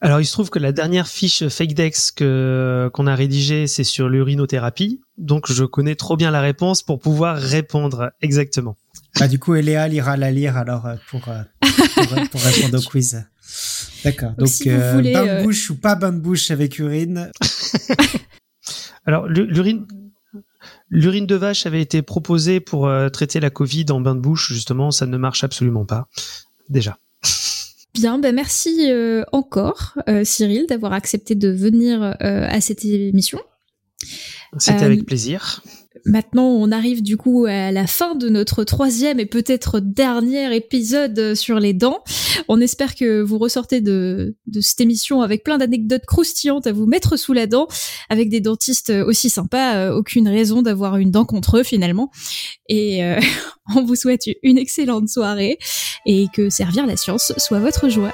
Alors, il se trouve que la dernière fiche FakeDex que qu'on a rédigée, c'est sur l'urinothérapie. Donc, je connais trop bien la réponse pour pouvoir répondre exactement. Ah, du coup, Eléa ira la lire alors euh, pour, euh, euh, pour, répondre au quiz. D'accord. Donc, bain de bouche ou pas bain de bouche avec urine Alors, l'urine, l'urine de vache avait été proposée pour traiter la Covid en bain de bouche. Justement, ça ne marche absolument pas. Déjà. Bien, ben merci encore, Cyril, d'avoir accepté de venir à cette émission. C'était avec plaisir. Maintenant, on arrive du coup à la fin de notre troisième et peut-être dernier épisode sur les dents. On espère que vous ressortez de, de cette émission avec plein d'anecdotes croustillantes à vous mettre sous la dent, avec des dentistes aussi sympas. Euh, aucune raison d'avoir une dent contre eux finalement. Et euh, on vous souhaite une excellente soirée et que servir la science soit votre joie.